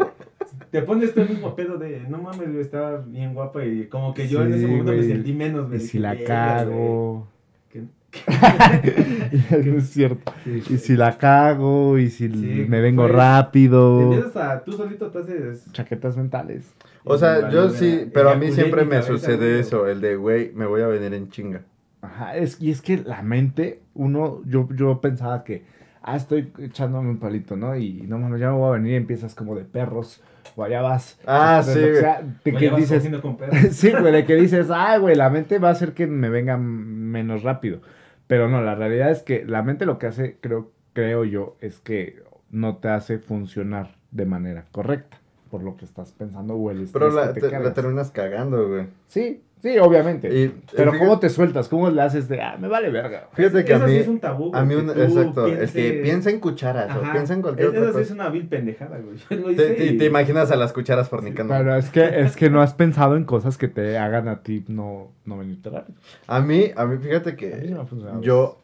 Te pones tú el mismo pedo de, no mames, güey, estaba bien guapa y como que yo en ese momento güey. me sentí menos, Y güey. si dije, la "Verga, cago. güey". no es cierto. Sí, Y si la cago, y si Sí, me vengo Te rápido. empiezas a, tú solito te haces... Chaquetas mentales. O sea, yo sí, pero a mí siempre me sucede güey. eso, el de, güey, me voy a venir en chinga. Ajá, es, y es que la mente, uno, yo, yo pensaba que, ah, estoy echándome un palito, ¿no? Y no mames, ya me voy a venir y empiezas como de perros, o allá vas. Ah, de sí, sea, de que dices, con sí, güey, de que dices, ay, güey, la mente va a hacer que me venga menos rápido. Pero no, la realidad es que la mente lo que hace, creo, creo yo, es que no te hace funcionar de manera correcta por lo que estás pensando o el Pero la, que te te- la terminas cagando, güey. Sí, sí, obviamente. Y, Pero fíjate- ¿cómo te sueltas? ¿Cómo le haces de, ah, me vale verga? Fíjate que a Eso mí, sí es un tabú, güey, a mí, un- exacto, es que piensa en cucharas o piensa en cualquier Eso otra sí es cosa. una vil pendejada, güey. Yo lo Te, hice te- y- te imaginas a las cucharas fornicando. Pero es que, es que no has pensado en cosas que te hagan a ti no, no venirte rápido. A mí, a mí, fíjate A mí que sí ha funcionado. yo,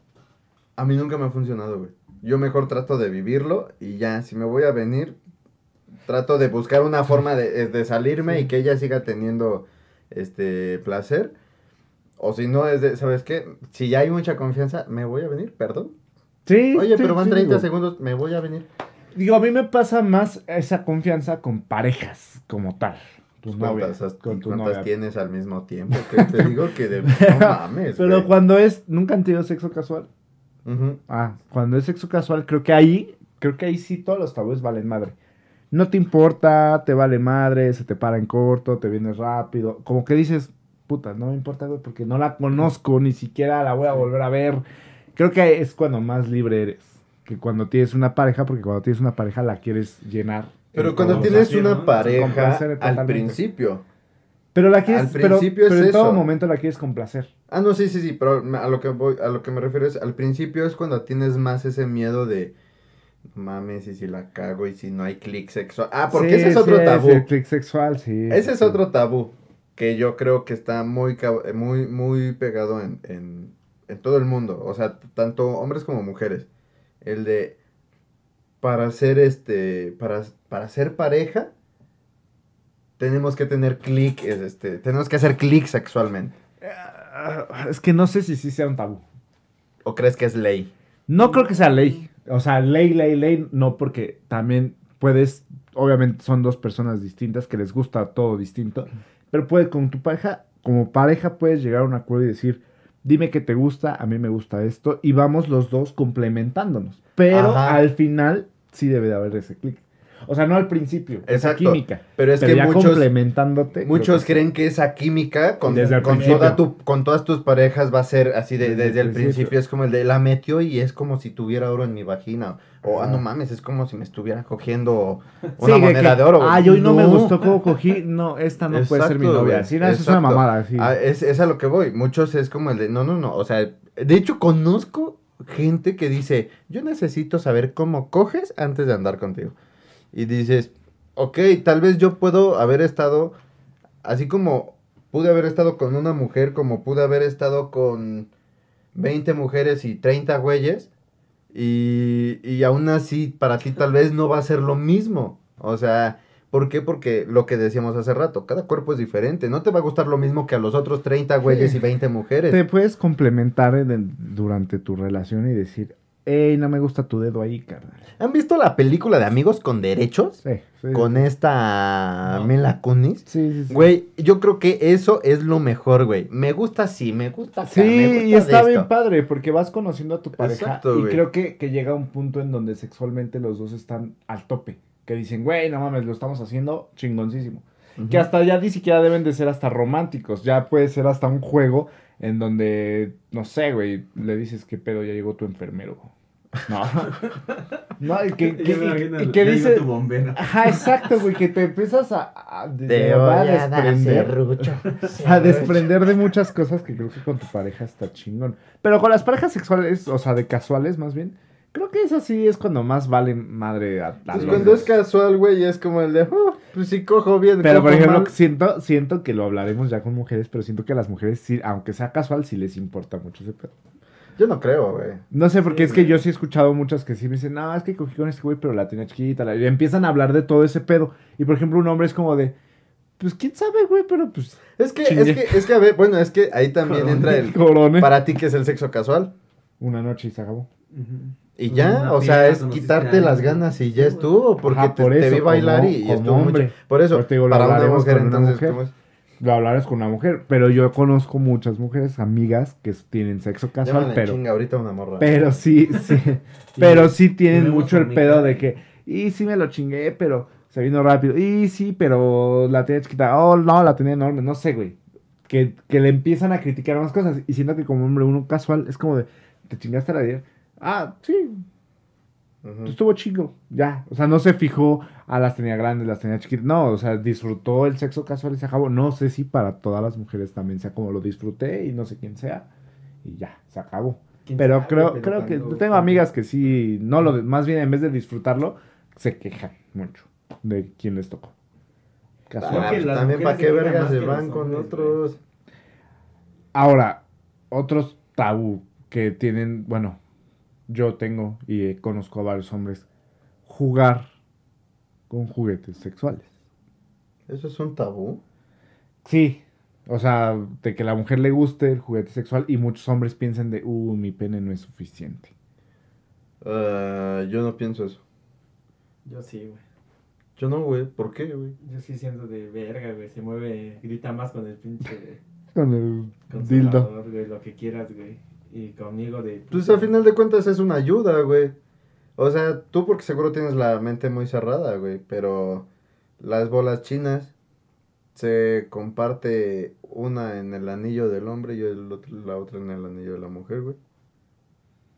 a mí nunca me ha funcionado, güey. Yo mejor trato de vivirlo y ya, si me voy a venir, trato de buscar una forma de, de salirme y que ella siga teniendo este placer. O si no, es de, ¿sabes qué? Si ya hay mucha confianza, me voy a venir, perdón. Sí, Oye, sí, pero van sí, 30 digo. segundos, me voy a venir. Digo, a mí me pasa más esa confianza con parejas como tal. Tu novia, ¿Cuántas, has- con tu cuántas novia. tienes al mismo tiempo? Que te digo que de... No mames, Pero cuando es, nunca han tenido sexo casual. Ah, cuando es sexo casual, creo que ahí, creo que ahí sí todos los tabúes valen madre. No te importa, te vale madre, se te para en corto, te vienes rápido. Como que dices, puta, no me importa, güey, porque no la conozco, ni siquiera la voy a volver a ver. Creo que es cuando más libre eres. que cuando tienes una pareja, porque cuando tienes una pareja la quieres llenar. Pero cuando tienes una ¿no? pareja al principio. Pero la quieres, al pero, es pero en todo momento la quieres complacer. Ah, no, sí, sí, sí, pero me- a lo que voy, a lo que me refiero es, al principio es cuando tienes más ese miedo de, mames, y si la cago y si no hay clic sexual. Ah, porque Sí, ese es otro sí, tabú. el click sexual, sí. Ese es otro tabú que yo creo que está muy, eh, muy, muy pegado en, en, en todo el mundo. O sea, tanto hombres como mujeres. El de, para ser este, para, para ser pareja, tenemos que tener clic, es este, tenemos que hacer clic sexualmente. Ah, Es que no sé si sí sea un tabú. ¿O crees que es ley? No creo que sea ley. O sea, ley, ley, ley, no, porque también puedes, obviamente son dos personas distintas que les gusta todo distinto, pero puede con tu pareja, como pareja puedes llegar a un acuerdo y decir, dime que te gusta, a mí me gusta esto, y vamos los dos complementándonos. Pero Ajá. al final sí debe de haber ese clic. O sea, no al principio, esa química. Pero es pero que ya muchos, complementándote. muchos que creen que esa química con, con, toda tu, con todas tus parejas va a ser así de, Desde desde, el principio. principio. Es como el de la metió y es como si tuviera oro en mi vagina. O, ah, no mames, es como si me estuviera cogiendo Sí, una que- moneda que, de oro. Ay, hoy no, me gustó cómo cogí. No, esta no puede ser mi novia. Sí, no, eso es una mamada. Sí. Ah, es, es a lo que voy. Muchos es como el de, no, no, no. O sea, de hecho conozco gente que dice, yo necesito saber cómo coges antes de andar contigo. Y dices, ok, tal vez yo puedo haber estado, así como pude haber estado con una mujer, como pude haber estado con 20 mujeres y 30 güeyes. Y, y aún así, para ti tal vez no va a ser lo mismo. O sea, ¿por qué? Porque lo que decíamos hace rato, cada cuerpo es diferente. No te va a gustar lo mismo que a los otros 30 güeyes Sí. y 20 mujeres. Te puedes complementar en el- durante tu relación y decir, hey, no me gusta tu dedo ahí, carnal. ¿Han visto la película de Amigos con Derechos? Sí, sí. Con esta No. Mila Kunis. Sí, sí, sí. Güey, yo creo que eso es lo mejor, güey. Me gusta así, me gusta acá, Sí, me gusta y está bien padre porque vas conociendo a tu pareja Exacto, y güey. creo que, que llega un punto en donde sexualmente los dos están al tope. Que dicen, güey, no mames, lo estamos haciendo chingoncísimo. Que hasta ya ni siquiera deben de ser hasta románticos. Ya puede ser hasta un juego en donde, no sé, güey, le dices que pedo, ya llegó tu enfermero. No. No, y que, que, y- y que dice... tu bombero. Ajá, exacto, güey, que te empiezas a, a, de Te voy a desprender, serrucho, a desprender de muchas cosas que creo que con tu pareja está chingón. Pero con las parejas sexuales, o sea, de casuales más bien, creo que eso sí es cuando más vale madre a, a Pues cuando es casual, güey, es como el de, oh, pues si cojo bien. Pero, por ejemplo, mal. siento, siento que lo hablaremos ya con mujeres, pero siento que a las mujeres, sí, aunque sea casual, sí les importa mucho ese pedo. Yo no creo, güey. No sé, porque Sí, es que yo sí he escuchado muchas que sí me dicen, no, es que cogí con este güey, pero la tenía chiquita. la-". Y empiezan a hablar de todo ese pedo. Y, por ejemplo, un hombre es como de, pues, ¿quién sabe, güey? Pero, pues, Es que, Chingue. es que, es que, a ver, bueno, es que ahí también entra el... corone. Para ti, que es el sexo casual? Una noche y se acabó. Y ya, o sea, es quitarte a las ganas y ya estuvo, porque Ajá, te, por te eso, vi bailar como- y, y estuvo hombre. mucho. Por eso, digo, para una mujer, una entonces, mujer. ¿cómo es? Lo hablarás con una mujer, pero yo conozco muchas mujeres, amigas, que tienen sexo casual, pero... chinga ahorita una morra. Pero sí, sí. pero sí tienen mucho el pedo de que, y sí me lo chingué, pero se vino rápido. Y sí, pero la tenía chiquita. Oh, no, la tenía enorme. No sé, güey. Que, que le empiezan a criticar más cosas. Y siento que como hombre uno casual es como de, te chingaste la ayer. Ah, sí, estuvo chingo. Ya. O sea, no se fijó, a las tenía grandes, las tenía chiquitas. No, o sea, disfrutó el sexo casual y se acabó. No sé si para todas las mujeres también sea como lo disfruté y no sé quién sea. Y ya, se acabó. ¿Quién Pero sabe? creo, Pero creo que cuando- tengo amigas que sí, no lo, más bien en vez de disfrutarlo, se quejan mucho de quién les tocó. Casual. Ah, pues también para qué vergas se van con hombres, otros. Ahora, otros tabú que tienen, bueno, yo tengo y eh, conozco a varios hombres, jugar con juguetes sexuales. ¿Eso es un tabú? Sí, o sea, de que la mujer le guste el juguete sexual y muchos hombres piensan de, uh, mi pene no es suficiente. Ah, yo no pienso eso. Yo sí, güey. Yo no, güey. ¿Por qué, güey? Yo sí siento de verga, güey. Se mueve, grita más con el pinche Con el dildo. güey. Lo que quieras, güey. Y conmigo de... Pues al final de cuentas es una ayuda, güey. O sea, tú porque seguro tienes la mente muy cerrada, güey. Pero las bolas chinas se comparte una en el anillo del hombre y el otro- la otra en el anillo de la mujer, güey.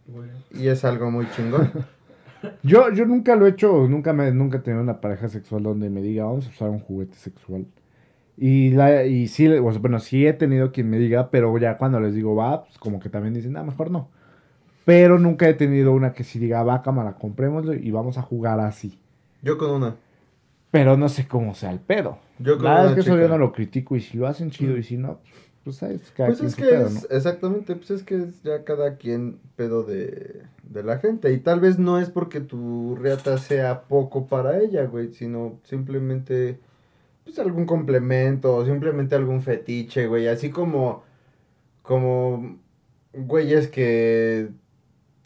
Bueno. Y es algo muy chingón. Yo, yo nunca lo he hecho, nunca me, nunca he tenido una pareja sexual donde me diga, vamos a usar un juguete sexual. Y, la, y sí, bueno, sí he tenido quien me diga, pero ya cuando les digo va, pues como que también dicen, ah, mejor no. Pero nunca he tenido una que sí diga, va, cámara, comprémoslo y vamos a jugar así. Yo con una. Pero no sé cómo sea el pedo. Yo con La una es que eso yo chica. no lo critico y si lo hacen chido y si no, pues sabes, cada Pues quien es que pedo, es, ¿no? exactamente, pues es que es ya cada quien pedo de, de la gente. Y tal vez no es porque tu riata sea poco para ella, güey, sino simplemente, pues algún complemento o simplemente algún fetiche, güey. Así como, como güeyes que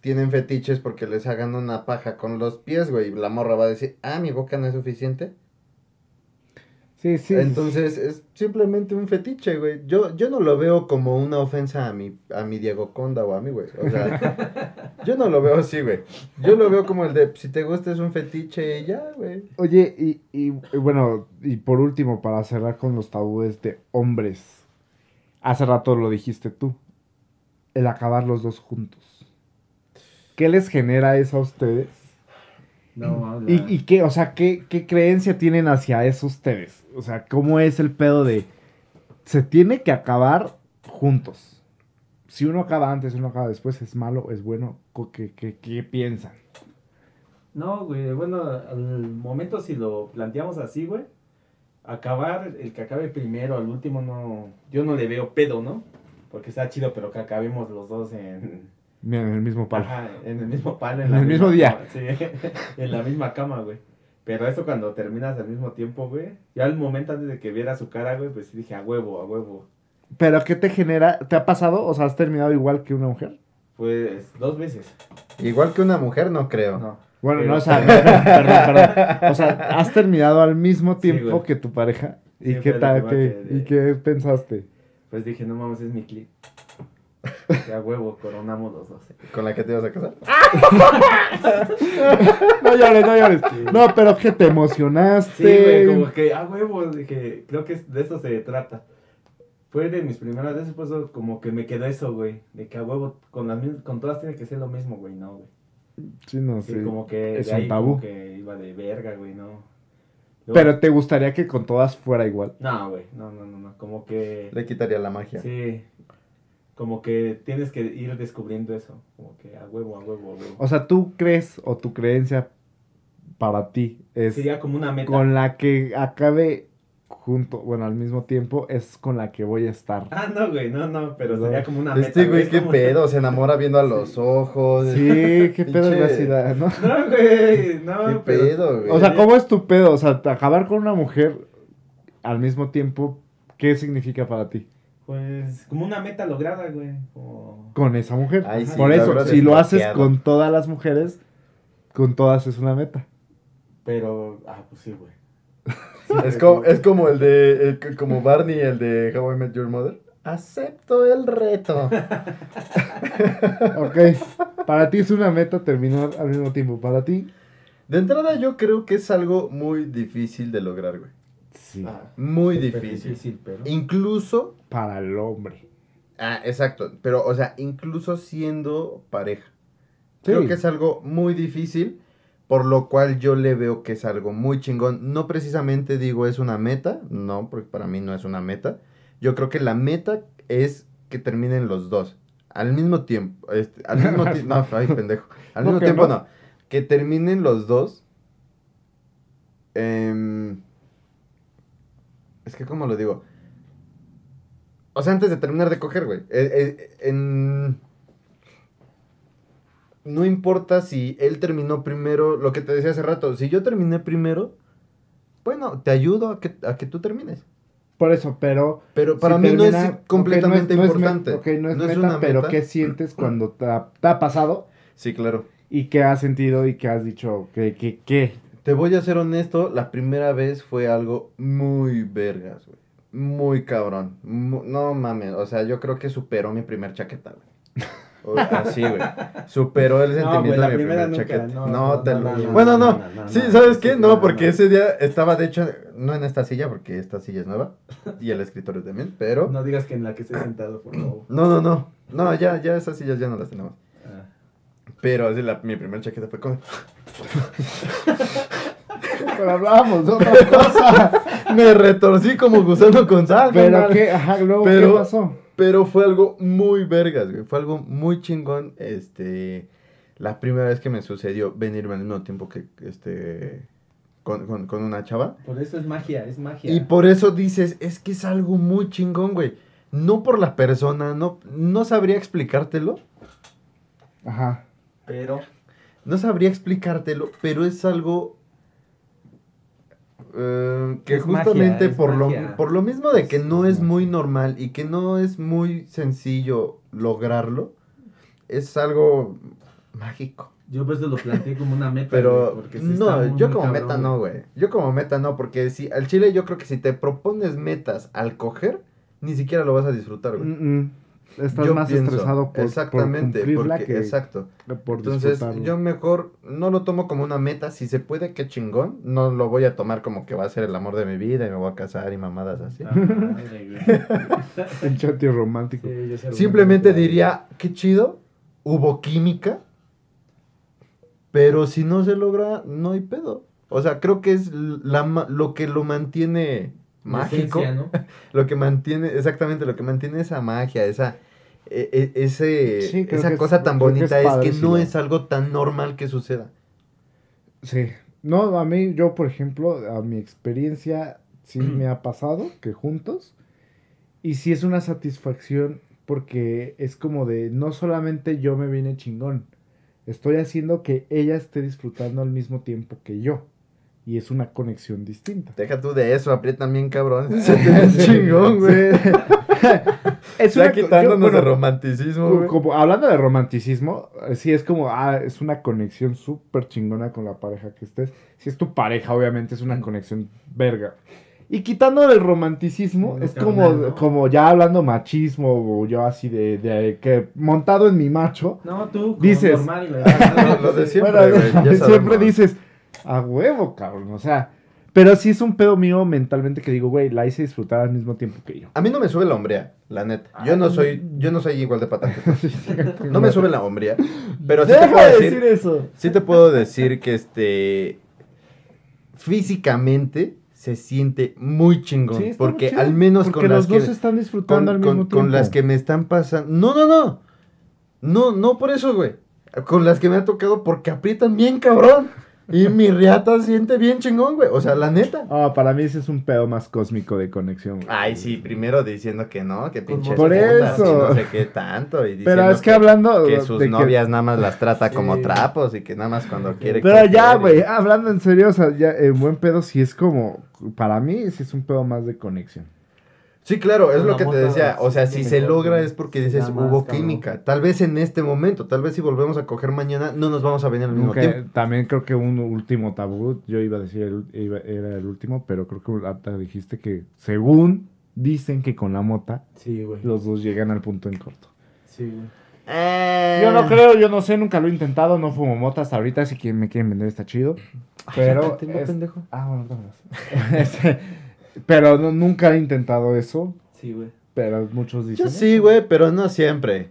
tienen fetiches porque les hagan una paja con los pies, güey. La morra va a decir, ah, mi boca no es suficiente. Sí, sí. Entonces es simplemente un fetiche, güey. Yo, yo no lo veo como una ofensa a mi, a mi Diego Conda o a mí, güey. O sea, yo no lo veo así, güey. Yo lo veo como el de, si te gusta es un fetiche y ya, güey. Oye, y, y, y bueno, y por último, para cerrar con los tabúes de hombres. Hace rato lo dijiste tú. El acabar los dos juntos. ¿Qué les genera eso a ustedes? No, la- ¿Y, y qué, o sea, qué, qué creencia tienen hacia eso ustedes? O sea, ¿cómo es el pedo de... Se tiene que acabar juntos. Si uno acaba antes, uno acaba después, ¿es malo, es bueno? ¿Qué, qué, qué piensan? No, güey, bueno, al momento si lo planteamos así, güey, acabar, el que acabe primero, al último, no, yo no le veo pedo, ¿no? Porque está chido, pero que acabemos los dos en, en el mismo palo. ajá, en el mismo palo. En la el mismo día. cama, sí, en la misma cama, güey. Pero eso cuando terminas al mismo tiempo, güey, ya al momento antes de que viera su cara, güey, pues sí dije, a huevo, a huevo. ¿Pero qué te genera? ¿Te ha pasado? O sea, ¿has terminado igual que una mujer? Pues dos veces, Igual que una mujer, no creo. no. Bueno, Pero- no, o sea, perdón, perdón. O sea, ¿has terminado al mismo tiempo que tu pareja? ¿Y Sí, qué tal? qué- ¿Y qué pensaste? Pues dije, no mames, es mi clip. A huevo, coronamos los dos. ¿Con la que te ibas a casar? No llores, no llores. No, pero que te emocionaste. Sí, güey, como que a huevo, dije, creo que de eso se trata. Fue de mis primeras veces, pues como que me quedó eso, güey, de que a huevo, con, las, con todas tiene que ser lo mismo, güey, no, güey. Sí, no Sí, sé. como que es de un ahí tabú. como que iba de verga, güey, no. Luego- Pero te gustaría que con todas fuera igual. No, güey, no, no, no, no, como que... Le quitaría la magia. Sí, como que tienes que ir descubriendo eso, como que a huevo, a huevo, a huevo. O sea, ¿tú crees o tu creencia para ti es Sería como una meta. con la que acabe junto, bueno, al mismo tiempo, es con la que voy a estar? Ah, no, güey, no, no, pero No. sería como una meta. Este güey, qué como- pedo, se enamora viendo a los ojos. Sí, qué pedo es la ciudad, ¿no? No, güey, no, Qué pero- pedo, güey. O sea, ¿cómo es tu pedo? O sea, acabar con una mujer al mismo tiempo, ¿qué significa para ti? Pues como una meta lograda, güey. Como... Con esa mujer. Ay, sí, Por eso, si lo haces con todas las mujeres, con todas es una meta. Pero, ah, pues sí, güey. Es como, es como el de, el- como Barney, el de How I Met Your Mother. Acepto el reto. Ok, para ti es una meta terminar al mismo tiempo. Para ti, De entrada yo creo que es algo muy difícil de lograr, güey. sí. Ah, Muy difícil. difícil, pero... Incluso, Para el hombre. ah, exacto, pero o sea, incluso siendo pareja. Sí. Creo que es algo muy difícil, por lo cual yo le veo que es algo muy chingón. No precisamente digo es una meta, no, porque para mí no es una meta. Yo creo que la meta es que terminen los dos al mismo tiempo. este, al mismo tiempo, no, ay, pendejo. Al ¿No mismo tiempo no? no. Que terminen los dos. em, es que, ¿cómo lo digo? O sea, antes de terminar de coger, güey. eh, eh, en- no importa si él terminó primero, lo que te decía hace rato, si yo terminé primero, bueno, te ayudo a que, a que tú termines. Por eso, pero... Pero para si mí no termina- es ok, completamente no es- no es me- importante. ok, no es meta, una pero meta. ¿qué sientes cuando te ha, te ha pasado? Sí, claro. ¿Y qué has sentido y qué has dicho? ¿Qué, qué, qué? Te voy a ser honesto, la primera vez fue algo muy vergas, güey. Muy cabrón. No mames, o sea, yo creo que superó mi primer chaqueta, güey. O- Así, güey. Superó el No, sentimiento güey, la de mi primera primer nunca, chaqueta. no, No, no, te no, lo- no, no, Bueno, no, no. no, no, sí, no, ¿sabes qué? No, no, porque no. ese día estaba, de hecho, no en esta silla, porque esta silla es nueva. Y el escritorio también, pero... No digas que en la que estoy sentado, por favor. No, no, no. No, ya, ya esas sillas ya no las tenemos. Ah. Pero así la, mi primer chaqueta fue con... Pero hablábamos de otra cosa. Me retorcí como gusano con sal. Pero carnal. qué, ajá, luego, Pero- ¿qué pasó? Pero fue algo muy vergas, güey. Fue algo muy chingón. Este. La primera vez que me sucedió venirme al mismo tiempo que este. Con, con, con una chava. Por eso es magia, es magia. Y por eso dices, es que es algo muy chingón, güey. No por la persona, no, no sabría explicártelo. Ajá. Pero. No sabría explicártelo, pero es algo. Eh, que Es justamente por, lo, por lo mismo de que no es muy normal y que no es muy sencillo lograrlo, es algo mágico. Yo pues lo planteé como una meta. Pero porque sí no, muy, yo muy como cabrón, meta no, güey. Yo como meta no, porque si al chile yo creo que si te propones metas al coger, ni siquiera lo vas a disfrutar, güey. Mm, mm. Estás Yo más pienso, estresado por, exactamente, por porque- que exacto. por Entonces, yo mejor no lo tomo como una meta. Si se puede, qué chingón. No lo voy a tomar como que va a ser el amor de mi vida y me voy a casar y mamadas así. Ah. El chati romántico. Sí, Simplemente diría, qué chido, hubo química, pero si no se logra, no hay pedo. O sea, creo que es la, lo que lo mantiene mágico. esencia, ¿no? Lo que mantiene, exactamente, lo que mantiene esa magia, esa, ese, Sí, creo esa es- cosa tan creo que es bonita es, que no es algo tan normal que suceda. Sí. No, a mí, yo, por ejemplo, a mi experiencia sí me ha pasado que juntos. Y sí es una satisfacción porque es como de no solamente yo me vine chingón, estoy haciendo que ella esté disfrutando al mismo tiempo que yo. Y es una conexión distinta. Deja tú de eso, aprietan bien cabrón. Chingón, güey. es Ya una quitándonos yo, bueno, de romanticismo, como, hablando de romanticismo, eh, sí es como, ah, es una conexión súper chingona con la pareja que estés. Si es tu pareja, obviamente es una conexión verga. Y quitando del romanticismo, es carnal, como, ¿no? como ya hablando machismo o yo así de, de que montado en mi macho. No, tú, como Dices- normal. Lo- lo de siempre, Bueno, güey, ya siempre dices, a huevo, cabrón. O sea, pero sí es un pedo mío mentalmente que digo, güey, la hice disfrutar al mismo tiempo que yo. A mí no me sube la hombría, la neta. Yo no soy, yo no soy igual de patán. No me sube la hombría. Pero sí te puedo de decir, decir eso. sí te puedo decir que este físicamente se siente muy chingón. Sí, está muy porque chido, al menos porque con las los dos que están disfrutando con, al con- mismo con tiempo. las que me están pasando. No, no, no. No, no por eso, güey. Con las que me ha tocado porque aprietan bien cabrón. Y mi riata siente bien chingón, güey. O sea, la neta. Ah, para mí ese es un pedo más cósmico de conexión. güey. Ay, sí, primero diciendo que no, que pinche Por fundas y eso. no sé qué tanto. Y Pero es que hablando que de sus que- novias nada más las trata como trapos y que nada más cuando quiere. Pero ya, güey, hablando en serio, o sea, ya en buen pedo sí es como, para mí sí es un pedo más de conexión. Sí, claro, es lo que te decía. O sea, si se logra es porque dices hubo cabrón. química. Tal vez en este momento, tal vez si volvemos a coger mañana, no nos vamos a venir al mismo tiempo. también creo que un último tabú, yo iba a decir el, iba- era el último, pero creo que hasta dijiste que según dicen que con la mota Sí, los dos llegan al punto en corto. Sí, güey. Eh, Yo no creo, yo no sé, nunca lo he intentado, no fumo mota hasta ahorita, si quieren, me quieren vender está chido. Pero, ya te tengo, es- pendejo. ah, bueno, dámelas. Este, pero no- nunca he intentado eso, Sí, güey. pero muchos dicen. Yo sí, güey, pero no siempre.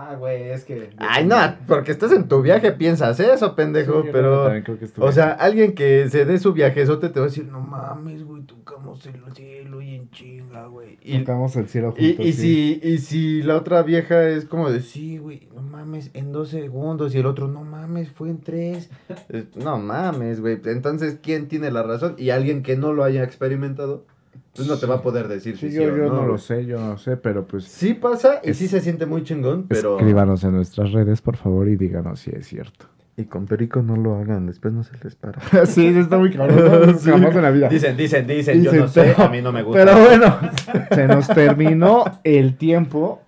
Ah, güey, es que. Ay, no, porque estás en tu viaje, piensas eso, pendejo, Sí, pero... creo que O sea, alguien que se dé su viajezote te va a decir, no mames, güey, tocamos el cielo y en chinga, güey. Y, tocamos el cielo y, juntos. y sí. si, y si la otra vieja es como de, sí, güey, no mames, en dos segundos. Y el otro, no mames, fue en tres. No mames, güey. Entonces, ¿quién tiene la razón? Y alguien que no lo haya experimentado, pues no te va a poder decir Sí, si yo, sí o yo no, lo sé, yo no lo sé, pero pues Sí pasa y Es- sí se siente muy chingón, pero... escríbanos en nuestras redes, por favor, y díganos si es cierto. Y con Perico no lo hagan, después no se les para. sí, está muy cabrón. Sí. Jamás en la vida. Dicen, dicen, dicen, yo no sé, pero- a mí no me gusta. Pero bueno, se nos terminó el tiempo,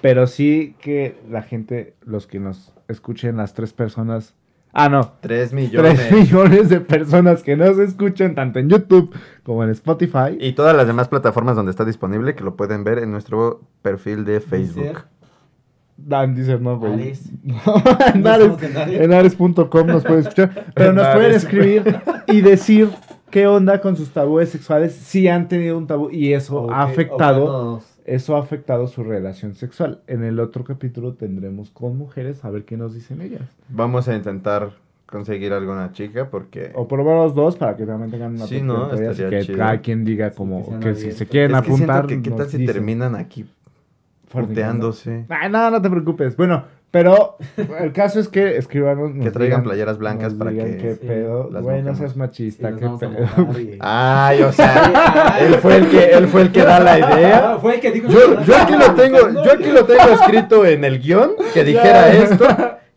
pero sí que la gente, los que nos escuchen, las tres personas, ah, no, Tres millones. tres millones de personas que nos escuchan tanto en YouTube como en Spotify. Y todas las demás plataformas donde está disponible, que lo pueden ver en nuestro perfil de Facebook. Dan dice no, güey. Ares. en Ares- Ares. ares.com nos pueden escuchar, pero En nos pueden escribir y decir qué onda con sus tabúes sexuales, si han tenido un tabú y eso ha afectado. Eso ha afectado su relación sexual. En el otro capítulo tendremos con mujeres a ver qué nos dicen ellas. Vamos a intentar conseguir alguna chica porque... O por lo menos dos para que también tengan una Sí, ¿no? y Estaría que chido. cada quien diga que como sean que si se quieren es que apuntar. que qué tal si dicen. terminan aquí Fornicando. puteándose. Ay, no, no te preocupes. Bueno, pero el caso es que escribanos. nos Que traigan digan- playeras blancas para digan que qué pedo. las Güey, no seas machista, qué pedo. y- Ay, o sea, él fue el que, él fue el que da la idea. fue el que dijo Yo, yo aquí lo tengo, yo aquí lo tengo escrito en el guion que dijera esto,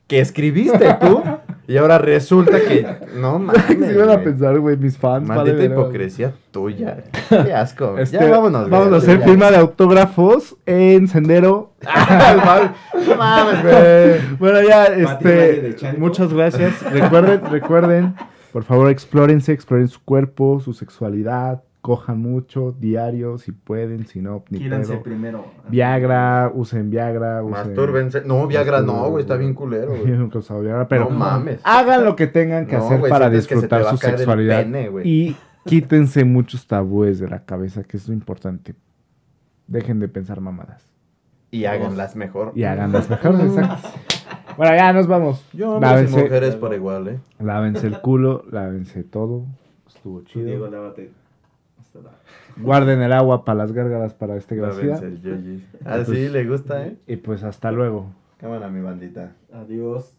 que escribiste tú, y ahora resulta que no mames. Se iban a pensar, güey, mis fans. Maldita vale, hipocresía tuya. Qué asco. Este, ya vámonos. Vamos a hacer Ya. firma de autógrafos en Sendero. No mames, güey. Bueno, ya, este, muchas gracias. Recuerden, recuerden, por favor, explórense, exploren su cuerpo, su sexualidad, cojan mucho, diario, si pueden, si no, ni Quírense pedo. primero. Viagra, usen Viagra, usen... Mastúrbense. No, Viagra no, güey, está bien culero, güey. pero No mames. hagan lo que tengan que No, hacer güey, para se disfrutar a su sexualidad pene, y quítense muchos tabúes de la cabeza, que es lo importante. Dejen de pensar mamadas Y háganlas mejor. y háganlas mejor. exacto. Bueno, ya nos vamos. Yo, lávense, mujeres por igual, ¿eh? lávense el culo, lávense todo. Estuvo chido. Diego, lávate. Guarden el agua para las gárgaras para este gracia. yoyis. Ah, sí, le gusta, ¿eh? Y pues hasta luego. Cámara, mi bandita. Adiós.